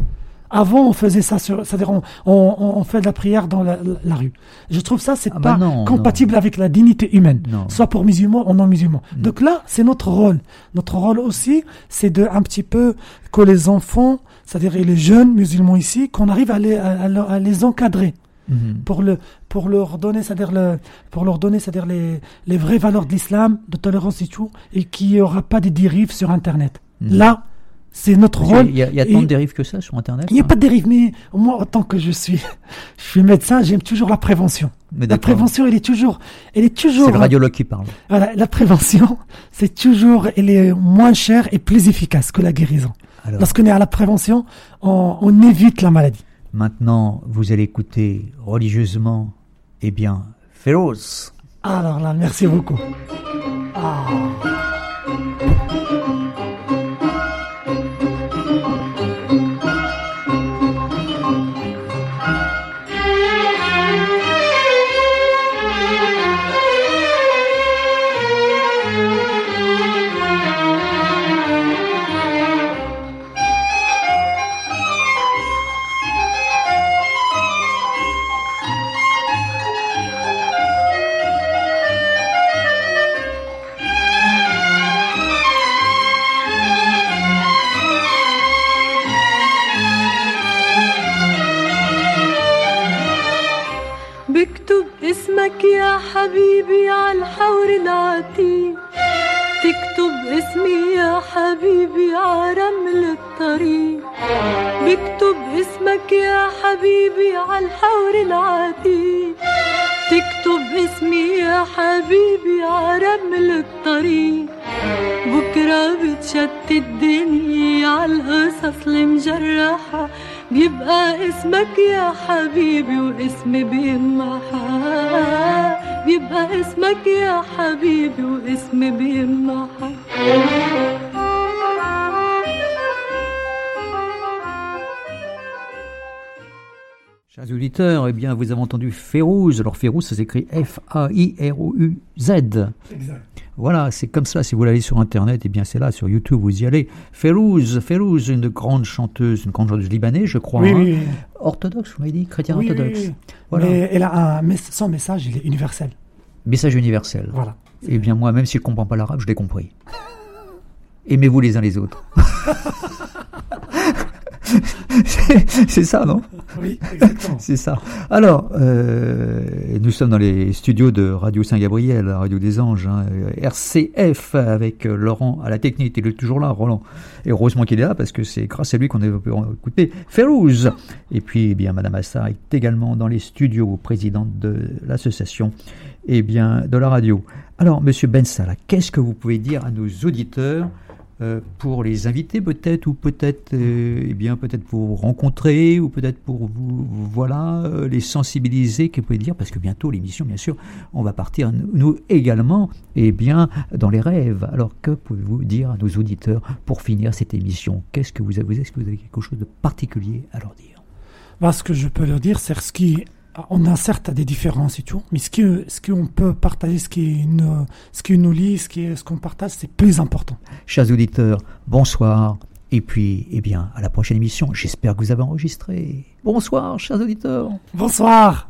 Avant, on faisait ça sur, c'est-à-dire on, on, on fait de la prière dans la, la- la rue. Je trouve ça, c'est Ah bah pas non, compatible avec la dignité humaine, Non. soit pour musulmans ou non musulmans. Donc là, c'est notre rôle. Notre rôle aussi, c'est de un petit peu que les enfants, c'est-à-dire les jeunes musulmans ici, qu'on arrive à les, à, à les encadrer Mhm. pour le pour leur donner c'est-à-dire le pour leur donner c'est-à-dire les les vraies valeurs de l'islam de tolérance et tout et qu'il n'y aura pas des dérives sur internet Mhm. là c'est notre rôle qu'il y a, il y a tant de dérives que ça sur Internet. il n'y a hein. pas de dérive mais moi en tant que je suis je suis médecin j'aime toujours la prévention Mais la prévention elle est toujours elle est toujours C'est le radiologue qui parle. voilà, la prévention c'est toujours elle est moins chère et plus efficace que la guérison Alors, lorsqu'on est à la prévention on, on évite la maladie maintenant, vous allez écouter religieusement, eh bien, Féroce. alors là merci beaucoup ah. اسمك يا حبيبي على الحور العتيق تكتب اسمي يا حبيبي على رمل الطريق. بكتب اسمك يا حبيبي على الحور العتيق تكتب اسمي يا حبيبي على رمل الطريق. بكرة بتشتت الدنيا. على القصص المجرحة بيبقى اسمك يا حبيبي واسمي بيمحى بيبقى اسمك يا حبيبي واسمي بيمحى Chers auditeurs, eh bien, vous avez entendu Férouz. Alors, Férouz, ça s'écrit F-A-I-R-O-U-Z. Voilà, c'est comme ça. Si vous allez sur Internet, eh bien, c'est là, sur YouTube, vous y allez. Férouz, Férouz, une grande chanteuse, une grande chanteuse libanaise, je crois. oui, hein. oui, oui. Orthodoxe, vous m'avez dit Chrétien Oui, orthodoxe. oui. Voilà. Mais elle a un, son message, il est universel. Message universel. Voilà. Eh bien, moi, même si je ne comprends pas l'arabe, je l'ai compris. Aimez-vous les uns les autres. C'est- ça, non? Oui, exactement. C'est ça. Alors, euh, nous sommes dans les studios de Radio Saint-Gabriel, la Radio des Anges, hein, euh, RCF, avec euh, Laurent à la technique. Il est toujours là, Roland. Et heureusement qu'il est là, parce que c'est grâce à lui qu'on a pu écouter Férouz. Et puis, eh bien, Madame Assar est également dans les studios, présidente de l'association eh bien, de la radio. Alors, Monsieur Bensala, qu'est-ce que vous pouvez dire à nos auditeurs euh, pour les inviter peut-être ou peut-être euh, eh bien peut-être pour rencontrer ou peut-être pour vous voilà euh, les sensibiliser que vous dire parce que bientôt l'émission bien sûr on va partir nous également eh bien dans les rêves. Alors que pouvez-vous dire à nos auditeurs pour finir cette émission? Qu'est-ce que vous avez est-ce que vous avez quelque chose de particulier à leur dire? Bah, ce que je peux leur dire, c'est ce qui, on a certes des différences et tout, mais ce qui, ce qu'on peut partager, ce qui nous, ce qui nous lie, ce qui, ce qu'on partage, c'est plus important. chers auditeurs bonsoir et puis eh bien à la prochaine émission j'espère que vous avez enregistré bonsoir chers auditeurs Bonsoir.